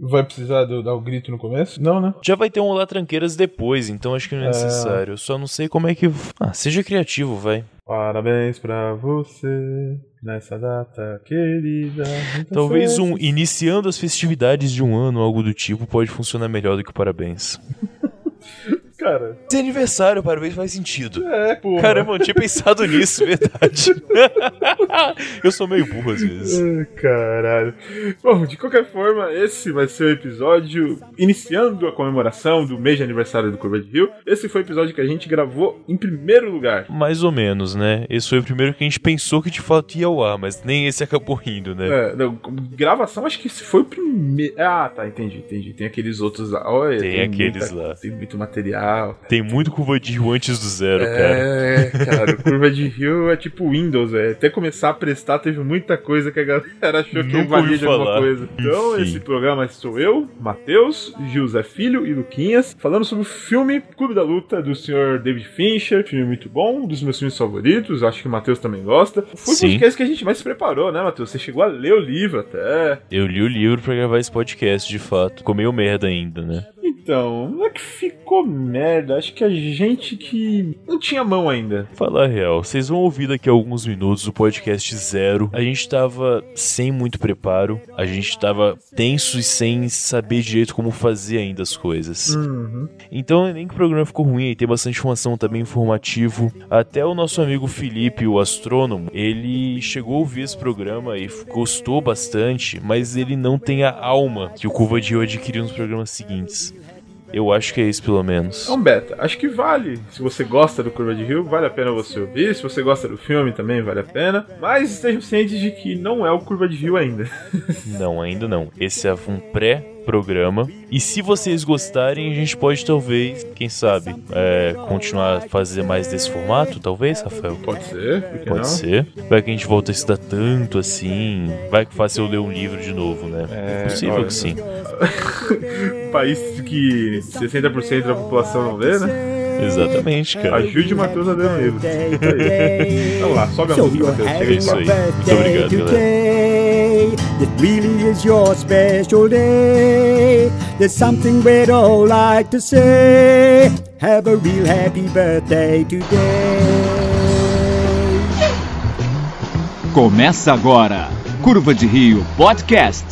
Vai precisar do, dar o grito no começo? Não, né? Já vai ter um Olá Tranqueiras depois, então acho que não é, é... necessário. Eu só não sei como é que. Ah, seja criativo, vai. Parabéns pra você nessa data querida. Talvez um iniciando as festividades de um ano, algo do tipo, pode funcionar melhor do que o parabéns. cara. Se é aniversário, parabéns faz sentido. É, porra. Caramba, eu não tinha pensado nisso, verdade. eu sou meio burro às vezes. Ai, caralho. Bom, de qualquer forma, esse vai ser o episódio iniciando a comemoração do mês de aniversário do Curva de Rio. Esse foi o episódio que a gente gravou em primeiro lugar. Mais ou menos, né? Esse foi o primeiro que a gente pensou que de fato ia ao ar, mas nem esse acabou rindo, né? É, não, gravação, acho que esse foi o primeiro. Ah, tá, entendi, entendi. Tem aqueles outros lá. Olha, tem, tem aqueles muita, lá. Tem muito material. Tem muito curva de rio antes do zero, é, cara. É, cara, curva de rio é tipo Windows, é. Até começar a prestar, teve muita coisa que a galera achou que Nunca valia de alguma coisa. Então, Enfim. esse programa sou eu, Matheus, José Filho e Luquinhas, falando sobre o filme Clube da Luta do senhor David Fincher. Filme muito bom, um dos meus filmes favoritos, acho que o Matheus também gosta. Foi o Sim. podcast que a gente mais se preparou, né, Matheus? Você chegou a ler o livro até. Eu li o livro pra gravar esse podcast, de fato. Ficou meio merda ainda, né? Então, não é que ficou merda, acho que a gente que não tinha mão ainda. Falar a real, vocês vão ouvir daqui a alguns minutos o podcast zero. A gente tava sem muito preparo, a gente tava tenso e sem saber direito como fazer ainda as coisas. Uhum. Então, nem que o programa ficou ruim, tem bastante informação, bem informativo. Até o nosso amigo Felipe, o astrônomo, ele chegou a ouvir esse programa e gostou bastante, mas ele não tem a alma que o Curva de Rio adquiriu nos programas seguintes. Eu acho que é isso, pelo menos. Então, Beta, acho que vale. Se você gosta do Curva de Rio, vale a pena você ouvir. Se você gosta do filme, também vale a pena. Mas estejam cientes de que não é o Curva de Rio ainda. Não, ainda não. Esse é um pré-programa. E se vocês gostarem, a gente pode talvez, quem sabe, é, continuar a fazer mais desse formato, talvez, Rafael? Pode ser, Pode não? ser. Vai que a gente volta a estudar tanto assim. Vai que faça eu ler um livro de novo, né? É, possível olha, que sim. País que 60% da população não lê, né? Exatamente, cara. Ajude o Matheus a ler um livro. Vamos lá, sobe a música, Matheus. Chega É isso aí. Muito obrigado, galera. today. It really is your special day. There's something we'd all like to say. Have a real happy birthday today. Começa agora, Curva de Rio Podcast.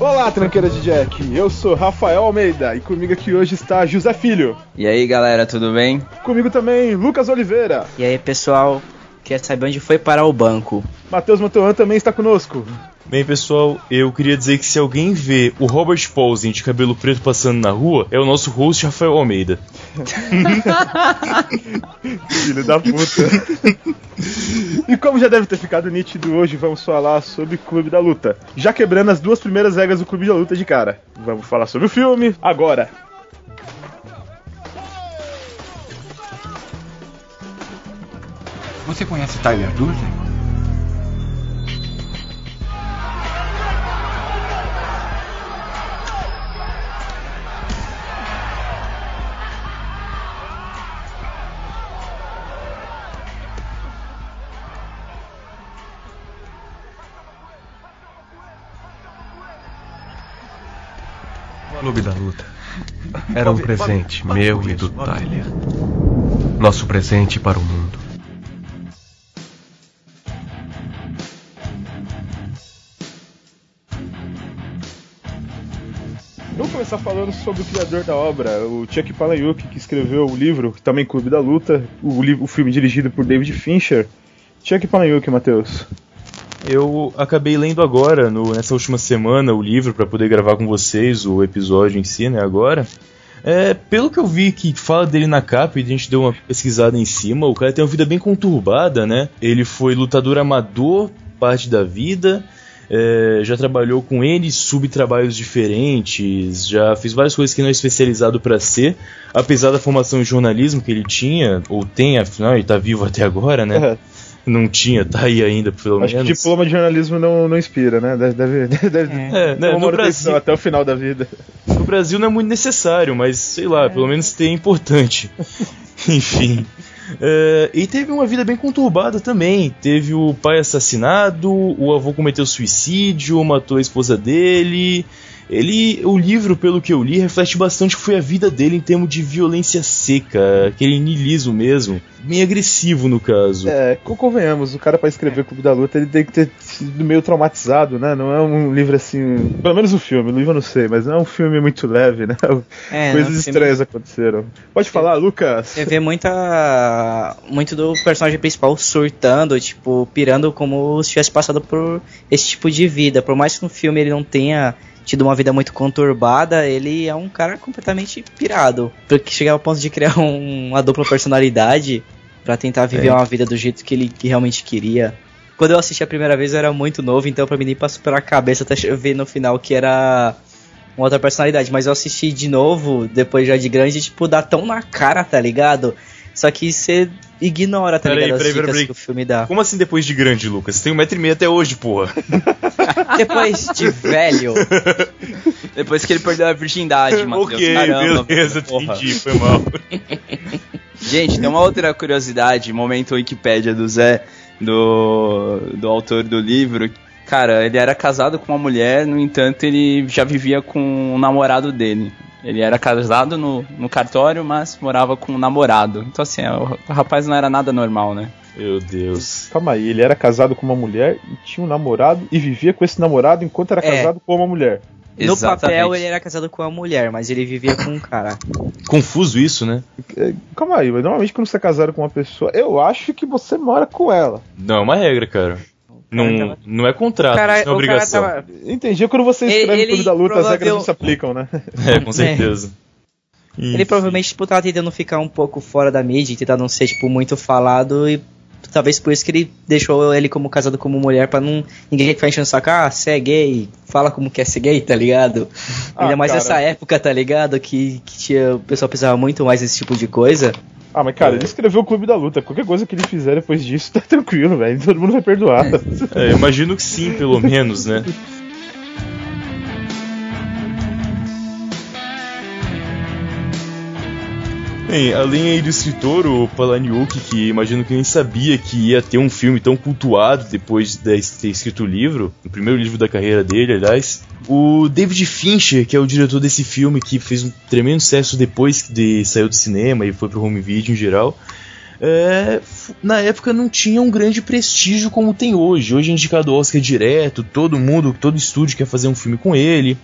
Olá, tranqueira de Jack. Eu sou Rafael Almeida e comigo aqui hoje está José Filho. E aí galera, tudo bem? Comigo também Lucas Oliveira. E aí pessoal, quer saber onde foi parar o banco? Matheus Mantuan também está conosco. Bem, pessoal, eu queria dizer que se alguém vê o Robert Paulsen de cabelo preto passando na rua, é o nosso host Rafael Almeida. Filho da puta. e como já deve ter ficado nítido, hoje vamos falar sobre Clube da Luta. Já quebrando as duas primeiras regras do Clube da Luta de cara. Vamos falar sobre o filme agora. Você conhece Tyler Durden? Clube da Luta. Era um presente meu e do Tyler. Nosso presente para o mundo. Vamos começar falando sobre o criador da obra, o Chuck Palahniuk, que escreveu o livro, também Clube da Luta, o, li- o filme dirigido por David Fincher. Chuck Palahniuk, Matheus. Eu acabei lendo agora, no- nessa última semana, o livro para poder gravar com vocês o episódio em si, né, agora. É, pelo que eu vi que fala dele na capa e a gente deu uma pesquisada em cima, o cara tem uma vida bem conturbada, né? Ele foi lutador amador parte da vida, é, já trabalhou com N subtrabalhos diferentes, já fez várias coisas que não é especializado para ser, apesar da formação em jornalismo que ele tinha, ou tem, afinal, ele tá vivo até agora, né? Não tinha, tá aí ainda, pelo Acho que menos. diploma de jornalismo não, não inspira, né? Deve, deve, deve É, né, uma no Brasil, até o final da vida. no Brasil não é muito necessário, mas sei lá, pelo menos tem é importante. Enfim. É, e teve uma vida bem conturbada também. Teve o pai assassinado, o avô cometeu suicídio, matou a esposa dele. Ele, o livro, pelo que eu li, reflete bastante o que foi a vida dele em termos de violência seca, aquele niilismo mesmo, bem agressivo no caso. É, co- convenhamos, o cara pra escrever o Clube da Luta ele tem que ter sido meio traumatizado, né? Não é um livro assim. Pelo menos o filme, o livro eu não sei, mas não é um filme muito leve, né? É, Coisas no filme- estranhas aconteceram. Pode falar, Lucas? Você vê muita. muito do personagem principal surtando, tipo, pirando como se tivesse passado por esse tipo de vida. Por mais que no filme ele não tenha tido uma vida muito conturbada, ele é um cara completamente pirado. Porque chega ao ponto de criar um- uma dupla personalidade pra tentar viver É. uma vida do jeito que ele que realmente queria. Quando eu assisti a primeira vez eu era muito novo, então pra mim nem passou pela cabeça até ver no final que era uma outra personalidade. Mas eu assisti de novo, depois já de grande, tipo, dá tão na cara, tá ligado? Só que você ignora, tá Peraí, ligado? peraí, As peraí, peraí. que o filme dá. Como assim depois de grande, Lucas? Você tem um metro e meio até hoje, porra. Depois de velho, Depois que ele perdeu a virgindade, Matheus. ok, Caramba, beleza, porra. entendi, foi mal. Gente, tem uma outra curiosidade, momento Wikipédia do Zé, do, do autor do livro. Cara, ele era casado com uma mulher, no entanto, ele já vivia com o namorado dele. Ele era casado no, no cartório, mas morava com um namorado. Então, assim, o, o rapaz não era nada normal, né? Meu Deus. Calma aí, ele era casado com uma mulher e tinha um namorado e vivia com esse namorado enquanto era É. casado com uma mulher. no Exatamente. papel ele era casado com uma mulher, mas ele vivia com um cara. Confuso isso, né? É, Calma aí, mas normalmente quando você é casado com uma pessoa, eu acho que você mora com ela. Não, é uma regra, cara. Não, tava- não é contrato, Cara, isso não é obrigação. tava. Entendi, quando você Ele- escreve o ele Clube da Luta, as regras não se aplicam, né? É, com certeza. Ele Enfim. provavelmente tipo, tava tentando ficar um pouco fora da mídia e tentar não ser tipo, muito falado e talvez por isso que ele deixou ele como casado como mulher pra não ninguém ficar enchendo o saco, ah, você é gay, fala como quer ser gay, tá ligado? Ah, Ainda mais cara. nessa época, tá ligado? Que, que tinha, o pessoal precisava muito mais desse tipo de coisa. Ah, mas cara, ele escreveu o Clube da Luta. Qualquer coisa que ele fizer depois disso, tá tranquilo, velho. Todo mundo vai perdoar. É, imagino que sim, pelo menos, né? Bem, além aí do escritor, o Palahniuk, que imagino que nem sabia que ia ter um filme tão cultuado depois de ter escrito o livro, o primeiro livro da carreira dele, aliás. O David Fincher, que é o diretor desse filme, que fez um tremendo sucesso depois de saiu do cinema e foi pro home video em geral, é, na época não tinha um grande prestígio como tem hoje. Hoje é indicado ao Oscar direto, todo mundo, todo estúdio quer fazer um filme com ele.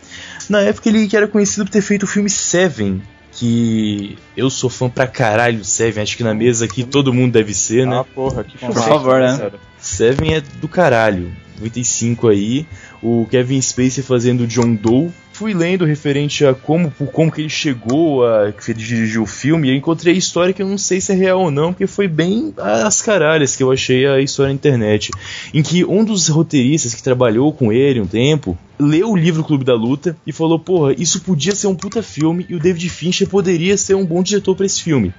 Na época ele que era conhecido por ter feito o filme Seven, que eu sou fã pra caralho do Seven, acho que na mesa aqui todo mundo deve ser, né? Ah, porra, que Por favor, né? Seven é do caralho. 95 aí, o Kevin Spacey fazendo John Doe. Fui lendo referente a como, como que ele chegou a que ele dirigiu o filme e eu encontrei história que eu não sei se é real ou não, porque foi bem às caralhas que eu achei a história na internet. Em que um dos roteiristas que trabalhou com ele um tempo leu o livro Clube da Luta e falou: Porra, isso podia ser um puta filme e o David Fincher poderia ser um bom diretor pra esse filme.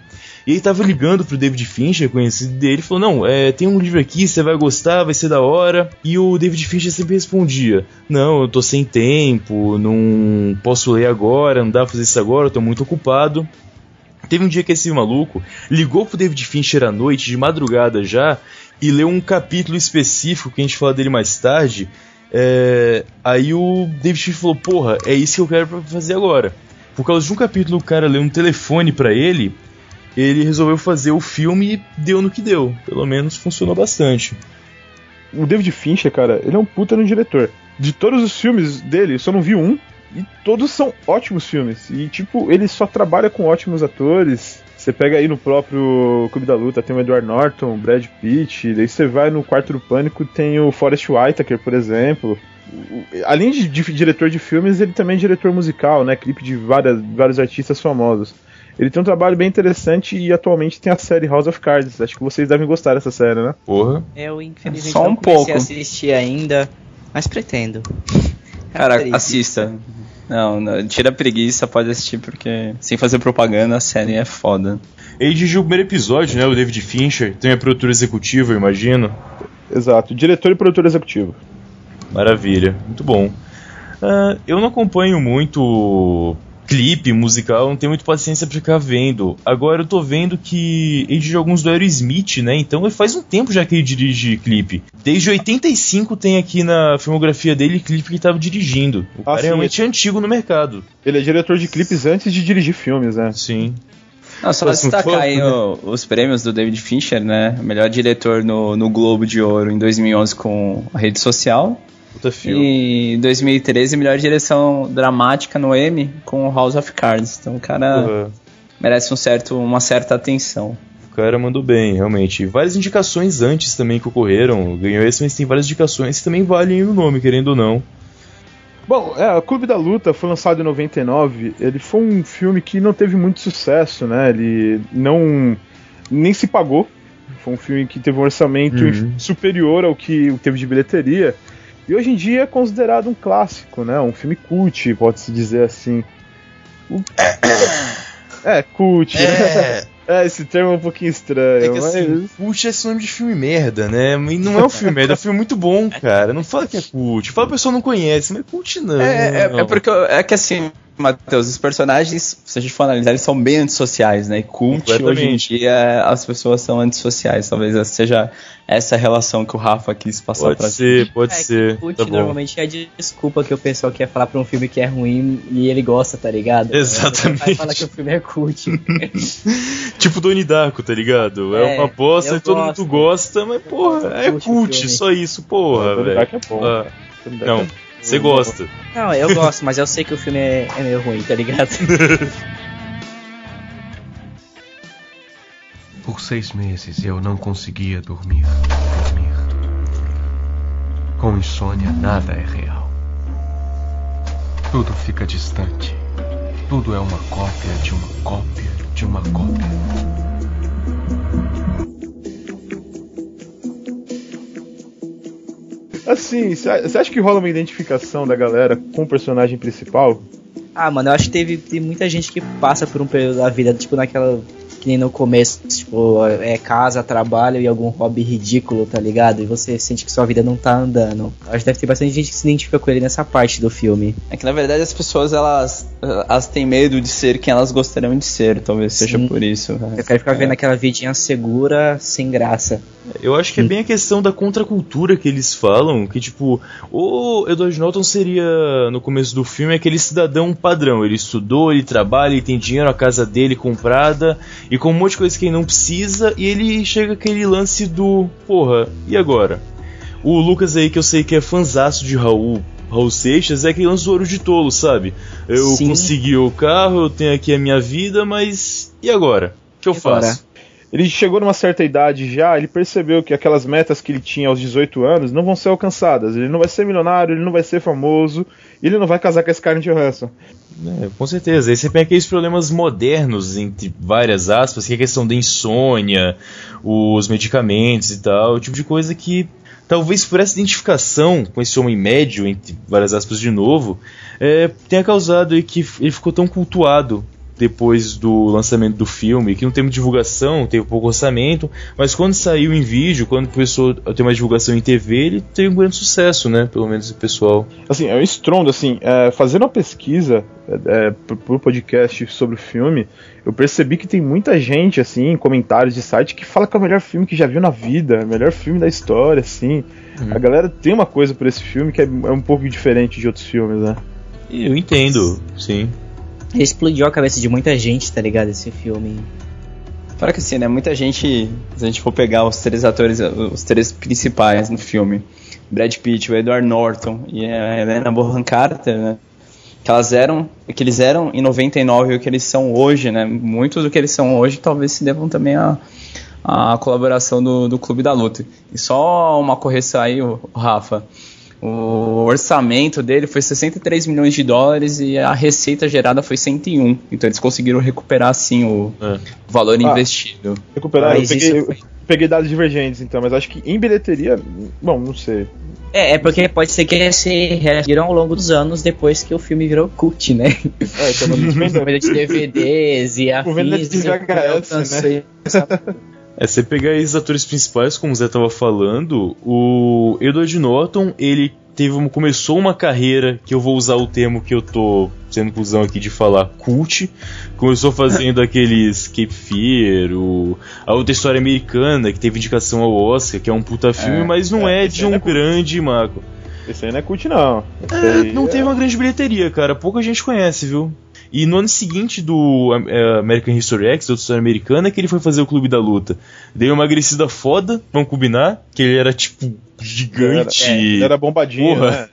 E ele tava ligando pro David Fincher, conhecido dele, falou: Não, é, tem um livro aqui, você vai gostar, vai ser da hora. E o David Fincher sempre respondia: Não, eu tô sem tempo, não posso ler agora, não dá pra fazer isso agora, eu tô muito ocupado. Teve um dia que esse maluco ligou pro David Fincher à noite, de madrugada já, e leu um capítulo específico que a gente fala dele mais tarde. É, aí o David Fincher falou: Porra, é isso que eu quero fazer agora. Por causa de um capítulo, o cara leu um telefone pra ele ele resolveu fazer o filme e deu no que deu. Pelo menos funcionou bastante. O David Fincher, cara, ele é um puta no diretor. De todos os filmes dele, eu só não vi um. E todos são ótimos filmes. E, tipo, ele só trabalha com ótimos atores. Você pega aí no próprio Clube da Luta, tem o Edward Norton, Brad Pitt. Daí você vai no Quarto do Pânico, tem o Forrest Whitaker, por exemplo. Além de, de diretor de filmes, ele também é diretor musical, né? Clipe de várias, vários artistas famosos. Ele tem um trabalho bem interessante e atualmente tem a série House of Cards. Acho que vocês devem gostar dessa série, né? Porra. Eu, infelizmente, Só não um comecei pouco. a assistir ainda, mas pretendo. Cara, assista. Não, não, tira a preguiça, pode assistir, porque sem fazer propaganda, a série é foda. Ele dirigiu o primeiro episódio, né? O David Fincher. Tem a produtora executiva, eu imagino. Exato, diretor e produtor executivo. Maravilha. Muito bom. Ah, eu não acompanho muito clipe musical, não tenho muito paciência pra ficar vendo. Agora eu tô vendo que ele dirige alguns do Aerosmith, né? Então faz um tempo já que ele dirige clipe. Desde 85 tem aqui na filmografia dele clipe que ele tava dirigindo. O Ah, cara é sim, realmente antigo no mercado. Ele é diretor de clipes antes de dirigir filmes, né? Sim. Não, só destacar aí né? o- os prêmios do David Fincher, né? Melhor diretor no, no Globo de Ouro em 2011 com a rede social. Puta filme. E em 2013, melhor direção dramática no Emmy com o House of Cards. Então o cara Porra. merece um certo, uma certa atenção. O cara mandou bem, realmente. Várias indicações antes também que ocorreram. Ganhou esse, mas tem várias indicações que também valem o nome, querendo ou não. Bom, é, o Clube da Luta foi lançado em 99. Ele foi um filme que não teve muito sucesso, né? Ele não nem se pagou. Foi um filme que teve um orçamento Uhum. superior ao que teve de bilheteria. E hoje em dia é considerado um clássico, né? Um filme cult, pode-se dizer assim. O- É, cult. É. É, esse termo é um pouquinho estranho. É que mas... assim, cult é sinônimo de filme merda, né? E não é um filme merda, é um filme muito bom, cara. Não fala que é cult. Fala que a pessoa não conhece, mas cult não. É, é, é porque é que assim, Matheus, os personagens, se a gente for analisar, eles são bem antissociais, né? E cult hoje em dia as pessoas são antissociais. Talvez essa seja essa relação que o Rafa quis passar pra Pode ser, pode É, ser. Cult Tá bom. normalmente é a desculpa que o pessoal quer falar pra um filme que é ruim e ele gosta, tá ligado? Exatamente. Vai falar que o filme é cult. Tipo Doni Darko, tá ligado? É, É, uma bosta e todo gosto. mundo gosta, mas porra, é Cult cult, só isso, porra, Donnie velho. Darko é bom. Ah, não, é você gosta. Não, eu gosto, mas eu sei que o filme é, é meio ruim, tá ligado? Por seis meses eu não conseguia dormir. Dormir. Com insônia, nada é real. Tudo fica distante. Tudo é uma cópia de uma cópia de uma cópia. Assim, você acha que rola uma identificação da galera com o personagem principal? Ah, mano, eu acho que teve, tem muita gente que passa por um período da vida, tipo, naquela. Que nem no começo, tipo, é casa, trabalho e algum hobby ridículo, tá ligado? E você sente que sua vida não tá andando. Acho que deve ter bastante gente que se identifica com ele nessa parte do filme. É que na verdade as pessoas elas, elas têm medo de ser quem elas gostariam de ser, talvez seja Sim. por isso. né? Eu quero ficar vendo aquela vidinha segura, sem graça. Eu acho que é bem a questão da contracultura que eles falam, que tipo, o Edward Norton seria, no começo do filme, aquele cidadão padrão. Ele estudou, ele trabalha, ele tem dinheiro, a casa dele comprada, e com um monte de coisa que ele não precisa, e ele chega aquele lance do, porra, e agora? O Lucas aí, que eu sei que é fanzaço de Raul, Raul Seixas, é aquele lance do ouro de tolo, sabe? Eu Sim. consegui o carro, eu tenho aqui a minha vida, mas e agora? O que eu E agora? faço? Ele chegou numa certa idade já, ele percebeu que aquelas metas que ele tinha aos 18 anos não vão ser alcançadas. Ele não vai ser milionário, ele não vai ser famoso, e ele não vai casar com esse cara de Johansson. É, com certeza. Aí você tem aqueles problemas modernos, entre várias aspas, que é a questão da insônia, os medicamentos e tal, o tipo de coisa que talvez por essa identificação com esse homem médio, entre várias aspas de novo, é, tenha causado que ele ficou tão cultuado depois do lançamento do filme, que não teve divulgação, teve pouco orçamento, mas quando saiu em vídeo, quando começou a ter uma divulgação em TV, ele teve um grande sucesso, né? Pelo menos o pessoal. Assim, é um estrondo, assim, é, fazendo uma pesquisa é, é, pro podcast sobre o filme, eu percebi que tem muita gente, assim, em comentários de site, que fala que é o melhor filme que já viu na vida, o melhor filme da história, assim. A galera tem uma coisa por esse filme que é, é um pouco diferente de outros filmes, né? Eu entendo, sim. Explodiu a cabeça de muita gente, tá ligado? Esse filme. Fora que assim, né? Muita gente, se a gente for pegar os três atores, os três principais no filme, Brad Pitt, o Edward Norton e a Helena Bonham Carter, né? Que elas eram, que eles eram em 99 e o que eles são hoje, né? Muitos do que eles são hoje talvez se devam também a a colaboração do, do Clube da Luta. E só uma correção aí, Rafa. O orçamento dele foi 63 milhões de dólares e a receita gerada foi 101. Então eles conseguiram recuperar assim o É. valor Ah. investido. Recuperar, eu peguei, isso eu peguei dados divergentes, então, mas acho que em bilheteria, bom, não sei. É, é porque pode ser que esse reagiram ao longo dos anos depois que o filme virou cult, né? É, então, de DVDs e Tipo, venda de. VHS, né? É, você pegar esses atores principais, como o Zé tava falando, o Edward Norton, ele teve uma, começou uma carreira que eu vou usar o termo que eu tô sendo cuzão aqui de falar, cult. Começou fazendo aqueles Cape Fear, o, a outra história americana que teve indicação ao Oscar, que é um puta filme, É, mas não é, esse de um é cult. grande marco. Esse aí não é cult, não. É, não é- teve uma grande bilheteria, cara. Pouca gente conhece, viu? E no ano seguinte do é, American History X, da outra história americana, é que ele foi fazer o Clube da Luta. Deu uma emagrecida foda, vamos combinar, que ele era tipo gigante. Era, é, ele era bombadinho, Porra. né?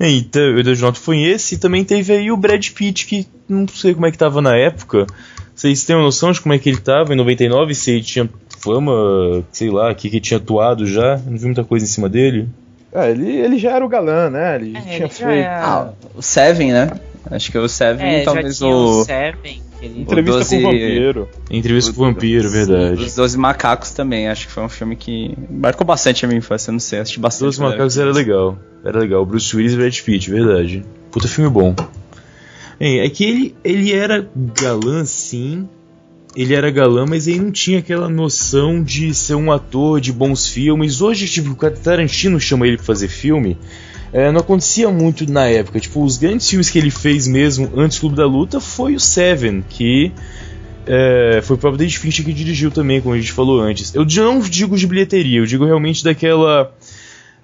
Então, o Edward foi esse, e também teve aí o Brad Pitt, que não sei como é que tava na época. Vocês têm uma noção de como é que ele tava em 99? Se ele tinha fama, sei lá, que que tinha atuado já? Não vi muita coisa em cima dele. É, ele, ele já era o galã, né? Ele É, tinha ele já feito. é- Ah, o Seven, né? Acho que o Seven, É, já talvez tinha o. o Seven, que ele... Entrevista Doze- com o vampiro. Entrevista com o Vampiro, verdade. Os Doze Macacos também, acho que foi um filme que marcou bastante a minha infância, não sei, assisti bastante. Quando Macacos era legal. Era legal. Bruce Willis e Brad Pitt, verdade. Puta filme bom. Bem, é que ele, ele era galã, sim. Ele era galã, mas ele não tinha aquela noção de ser um ator de bons filmes. Hoje, tipo, o Tarantino chama ele pra fazer filme. É, não acontecia muito na época. Tipo, os grandes filmes que ele fez mesmo antes do Clube da Luta foi o Seven, que é, foi o próprio David Fincher que dirigiu também, como a gente falou antes. Eu não digo de bilheteria, eu digo realmente daquela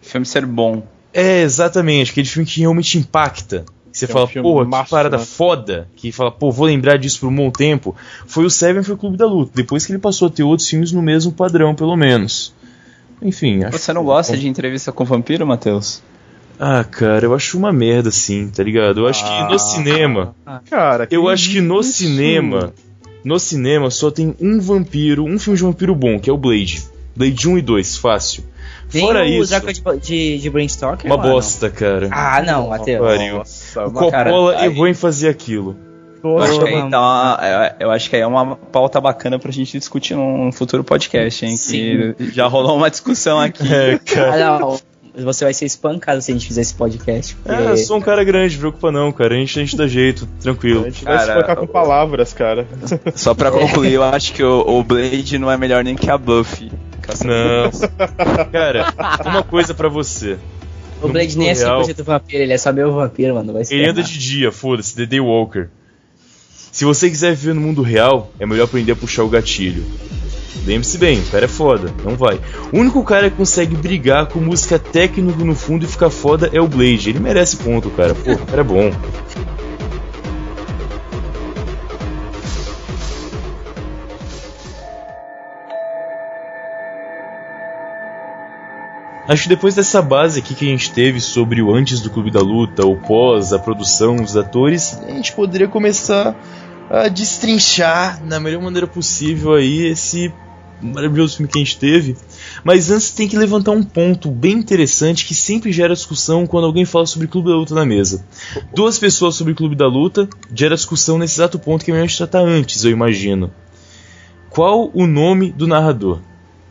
O filme ser bom. é, exatamente, aquele filme que realmente impacta. Que você Que é um fala, massa, que parada né? foda. Que fala, pô, vou lembrar disso por um bom tempo. Foi o Seven, foi o Clube da Luta. Depois que ele passou a ter outros filmes no mesmo padrão, pelo menos. Enfim, acho Você não gosta de entrevista com vampiro, Matheus? Ah, cara, eu acho uma merda, sim, tá ligado? Eu acho que Ah. no cinema. Cara, Eu acho que no isso? cinema. No cinema só tem um vampiro, um filme de vampiro bom, que é o Blade. Blade 1 e 2, fácil. Fora o isso, Drácula de, de, de Brain Stalker, uma mano. bosta, cara. Ah, não, Matheus. Nossa, O cara, Coppola aí- errou em fazer aquilo. Eu acho, que aí uma, eu- acho que aí é uma pauta bacana pra gente discutir num futuro podcast, hein? Que já rolou uma discussão aqui. É, cara. Ah, não. Você vai ser espancado se a gente fizer esse podcast. Porque... É, eu sou um cara grande, preocupa não, cara. A gente, a gente dá jeito, a tranquilo. gente vai se Cara, focar com palavras, cara. Só pra concluir, eu acho que o, o Blade não é melhor nem que a Buffy. Não. Cara, uma coisa pra você. O No Blade nem é mundo real, 100% vampiro, ele é só meu vampiro, mano. Vai Ele anda de dia, foda-se, The Day Walker. Se você quiser viver no mundo real, é melhor aprender a puxar o gatilho. Lembre-se bem, o cara é foda, não vai. O único cara que consegue brigar com música técnica no fundo e ficar foda é o Blade. Ele merece ponto, cara. Pô, o cara é bom. Acho que depois dessa base aqui que a gente teve sobre o antes do Clube da Luta, o pós, a produção, os atores, a gente poderia começar a destrinchar na melhor maneira possível aí esse maravilhoso filme que a gente teve. Mas antes tem que levantar um ponto bem interessante que sempre gera discussão quando alguém fala sobre Clube da Luta na mesa. Duas pessoas sobre Clube da Luta gera discussão nesse exato ponto que a gente tratar antes, eu imagino. Qual o nome do narrador?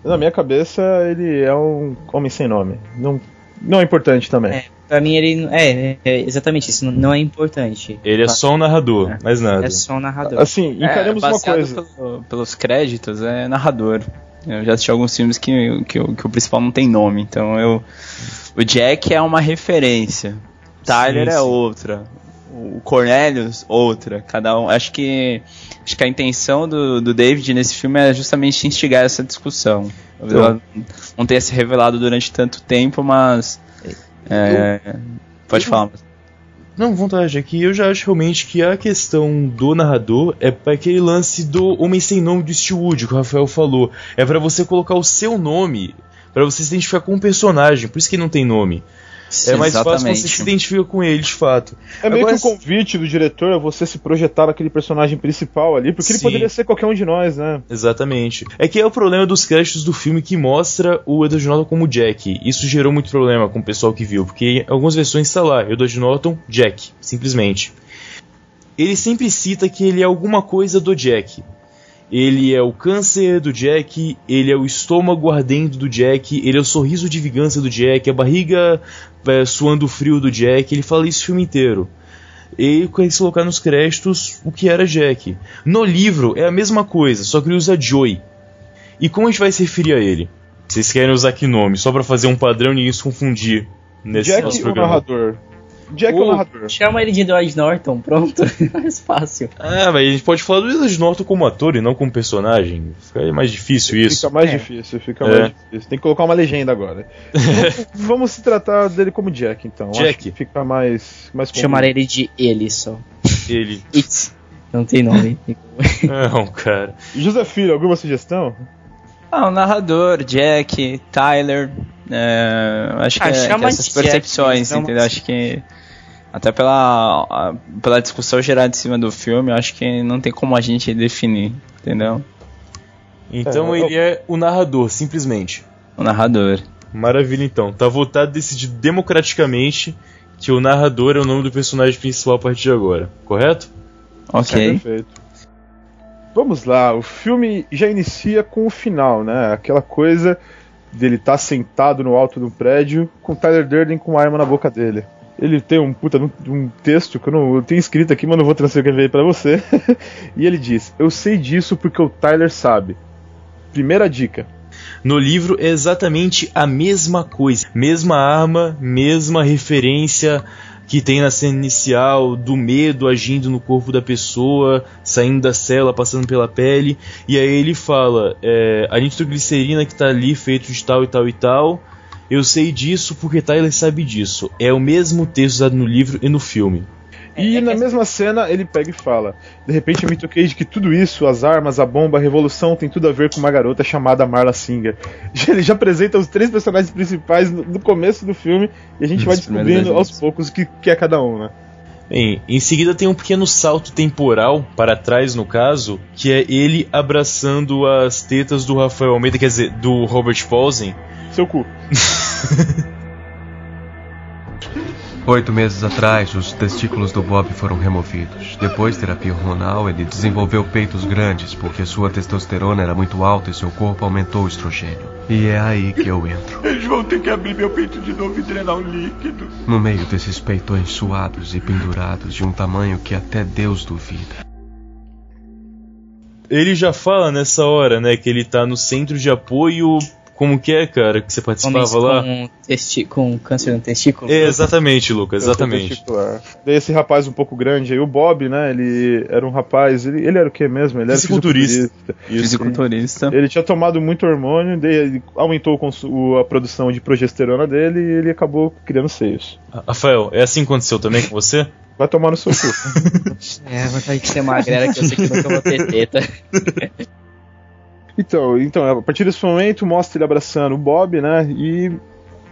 Na minha cabeça, ele é um homem sem nome. Não, não é importante também. É, pra mim ele. É, é exatamente isso, não- não é importante. Ele é só um narrador, mais nada. É só um narrador. Assim, encaremos é, uma coisa. pelo- pelos créditos, é narrador. Eu já assisti alguns filmes que, que, o- que o principal não tem nome, então eu. O Jack é uma referência. Tyler Sim, é sim. outra. O Cornelius, outra. Cada um. Acho que. Acho que a intenção do, do David nesse filme é justamente instigar essa discussão. Então. não tenha se revelado durante tanto tempo, mas. É, pode falar. Não, vontade, é que eu já acho realmente que a questão do narrador é para aquele lance do Homem Sem Nome do Steelwood, que o Rafael falou. É para você colocar o seu nome, para você se identificar com o personagem, por isso que ele não tem nome. É mais fácil quando você se identifica com ele, de fato. É meio Agora, que o convite do diretor a você se projetar naquele personagem principal ali, porque ele Sim. poderia ser qualquer um de nós, né? Exatamente. É que é o problema dos créditos do filme que mostra o Edward Norton como Jack. Isso gerou muito problema com o pessoal que viu, porque em algumas versões está lá, Edward Norton, Jack, simplesmente. Ele sempre cita que ele é alguma coisa do Jack. Ele é o câncer do Jack, ele é o estômago ardendo do Jack, ele é o sorriso de vingança do Jack, a barriga é, suando frio do Jack, ele fala isso o filme inteiro. E quis colocar nos créditos o que era Jack. No livro é a mesma coisa, só que ele usa Joey. E como a gente vai se referir a ele? Vocês querem usar que nome? Só pra fazer um padrão e se confundir nesse Jack nosso o programa. narrador. Jack o Ou narrador. Chama ele de Edward Norton, pronto. mais fácil. Ah, mas a gente pode falar do Edward Norton como ator e não como personagem. Fica mais difícil isso. Fica mais É. difícil, fica É. mais difícil. Tem que colocar uma legenda agora. vamos, vamos se tratar dele como Jack, então. Acho Jack. que fica mais, mais Chamar ele de ele só. Ele. It. Não tem nome. Não, cara. José Filho, alguma sugestão? Ah, o narrador, Jack, Tyler. é, acho que, Ah, é, que chama essas de Jack, percepções, chama entendeu? Acho que. Até pela, a- pela discussão gerada em cima do filme, eu acho que não tem como a gente definir, entendeu? Então É, ele é o narrador, simplesmente. O narrador. Maravilha, então. Tá votado decidido democraticamente que o narrador é o nome do personagem principal a partir de agora, correto? Ok. Perfeito. Vamos lá, o filme já inicia com o final, né? Aquela coisa dele estar sentado no alto do prédio com Tyler Durden com uma arma na boca dele. Ele tem um puta um, texto que eu não eu tenho escrito aqui, mas não vou transcrever pra você. e ele diz: Eu sei disso porque o Tyler sabe. Primeira dica. No livro é exatamente a mesma coisa. Mesma arma, mesma referência que tem na cena inicial do medo agindo no corpo da pessoa, saindo da cela, passando pela pele. E aí ele fala: é, a nitroglicerina que tá ali feito de tal e tal e tal. Eu sei disso porque Tyler sabe disso. É o mesmo texto usado no livro e no filme. E É na que- mesma cena ele pega e fala: De repente eu me toquei de que tudo isso, as armas, a bomba, a revolução, tem tudo a ver com uma garota chamada Marla Singer. Ele já apresenta os três personagens principais no, no começo do filme e a gente vai Nos primeiros descobrindo aos poucos o que, que é cada um, né? Bem, em seguida tem um pequeno salto temporal para trás, no caso, que é ele abraçando as tetas do Rafael Almeida, quer dizer, do Robert Paulsen. Seu cu. Oito meses atrás, os testículos do Bob foram removidos. Depois de terapia hormonal, ele desenvolveu peitos grandes porque sua testosterona era muito alta e seu corpo aumentou o estrogênio. E é aí que eu entro. Eles vão ter que abrir meu peito de novo e drenar o líquido. No meio desses peitões suados e pendurados de um tamanho que até Deus duvida. Ele já fala nessa hora, né, que ele tá no centro de apoio. Como que é, cara, que você participava Homens lá? com, testi com câncer no testículo. É, exatamente, Lucas, exatamente. Daí esse rapaz um pouco grande aí, o Bob, né? Ele era um rapaz. Ele, ele era o que mesmo? Ele era Fisiculturista. fisiculturista. Fisiculturista. Ele tinha tomado muito hormônio, daí ele aumentou o a produção de progesterona dele e ele acabou criando seios. Rafael, é assim que aconteceu também com você? Vai tomar no seu cu. É, vontade de ser magrela que eu sei que nunca vou ter teta. Então, então, a partir desse momento mostra ele abraçando o Bob, né? E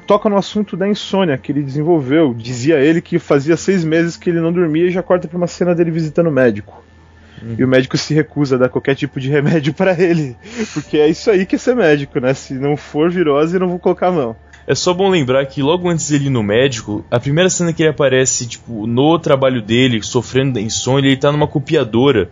toca no assunto da insônia que ele desenvolveu. Dizia ele que fazia seis meses que ele não dormia e já corta pra uma cena dele visitando o médico. E o médico se recusa a dar qualquer tipo de remédio pra ele. Porque é isso aí que é ser médico, né? Se não for virose, eu não vou colocar a mão. É só bom lembrar que logo antes dele ir no médico, a primeira cena que ele aparece, tipo, no trabalho dele, sofrendo da insônia, ele tá numa copiadora.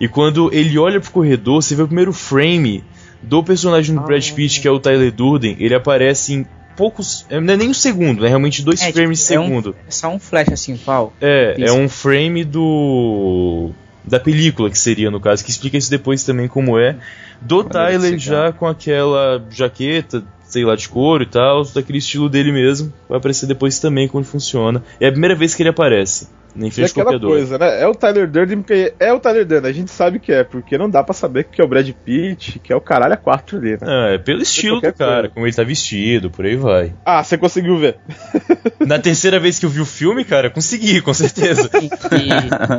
E quando ele olha pro corredor, você vê o primeiro frame do personagem do Brad Pitt, que é o Tyler Durden, ele aparece em poucos. é, Não é nem um segundo, é realmente dois É, frames tipo, é de um- segundo. É só um flash assim, pau. É, é Isso. um frame do. Da película que seria, no caso, que explica isso depois também como é. Do Tyler já com aquela jaqueta, sei lá, de couro e tal, daquele estilo dele mesmo. Vai aparecer depois também como funciona. É a primeira vez que ele aparece. Nem E frente aquela coisa, né? É o Tyler Durden, porque é o Tyler Durden, a gente sabe que é, porque não dá pra saber que é o Brad Pitt, que é o caralho a quatro ali, né? Ah, é pelo estilo do cara, coisa. como ele tá vestido, por aí vai. Ah, você conseguiu ver. Na terceira vez que eu vi o filme, cara, consegui, com certeza.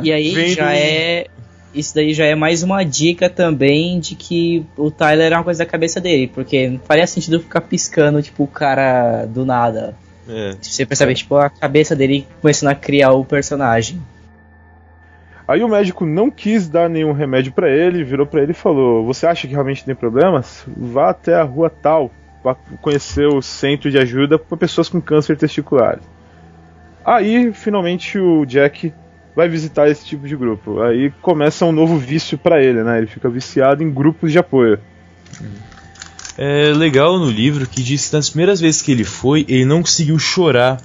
E, e aí Vem já é. Isso daí já é mais uma dica também de que o Tyler é uma coisa da cabeça dele, porque não faria sentido ficar piscando, tipo, o cara do nada. É. Você percebe, tipo, a cabeça dele começando a criar o personagem. Aí o médico não quis dar nenhum remédio pra ele, virou pra ele e falou: Você acha que realmente tem problemas? Vá até a rua tal, vá conhecer o centro de ajuda para pessoas com câncer testicular. Aí, finalmente, o Jack vai visitar esse tipo de grupo. Aí começa um novo vício pra ele, né? Ele fica viciado em grupos de apoio. É legal no livro que diz que nas primeiras vezes que ele foi, ele não conseguiu chorar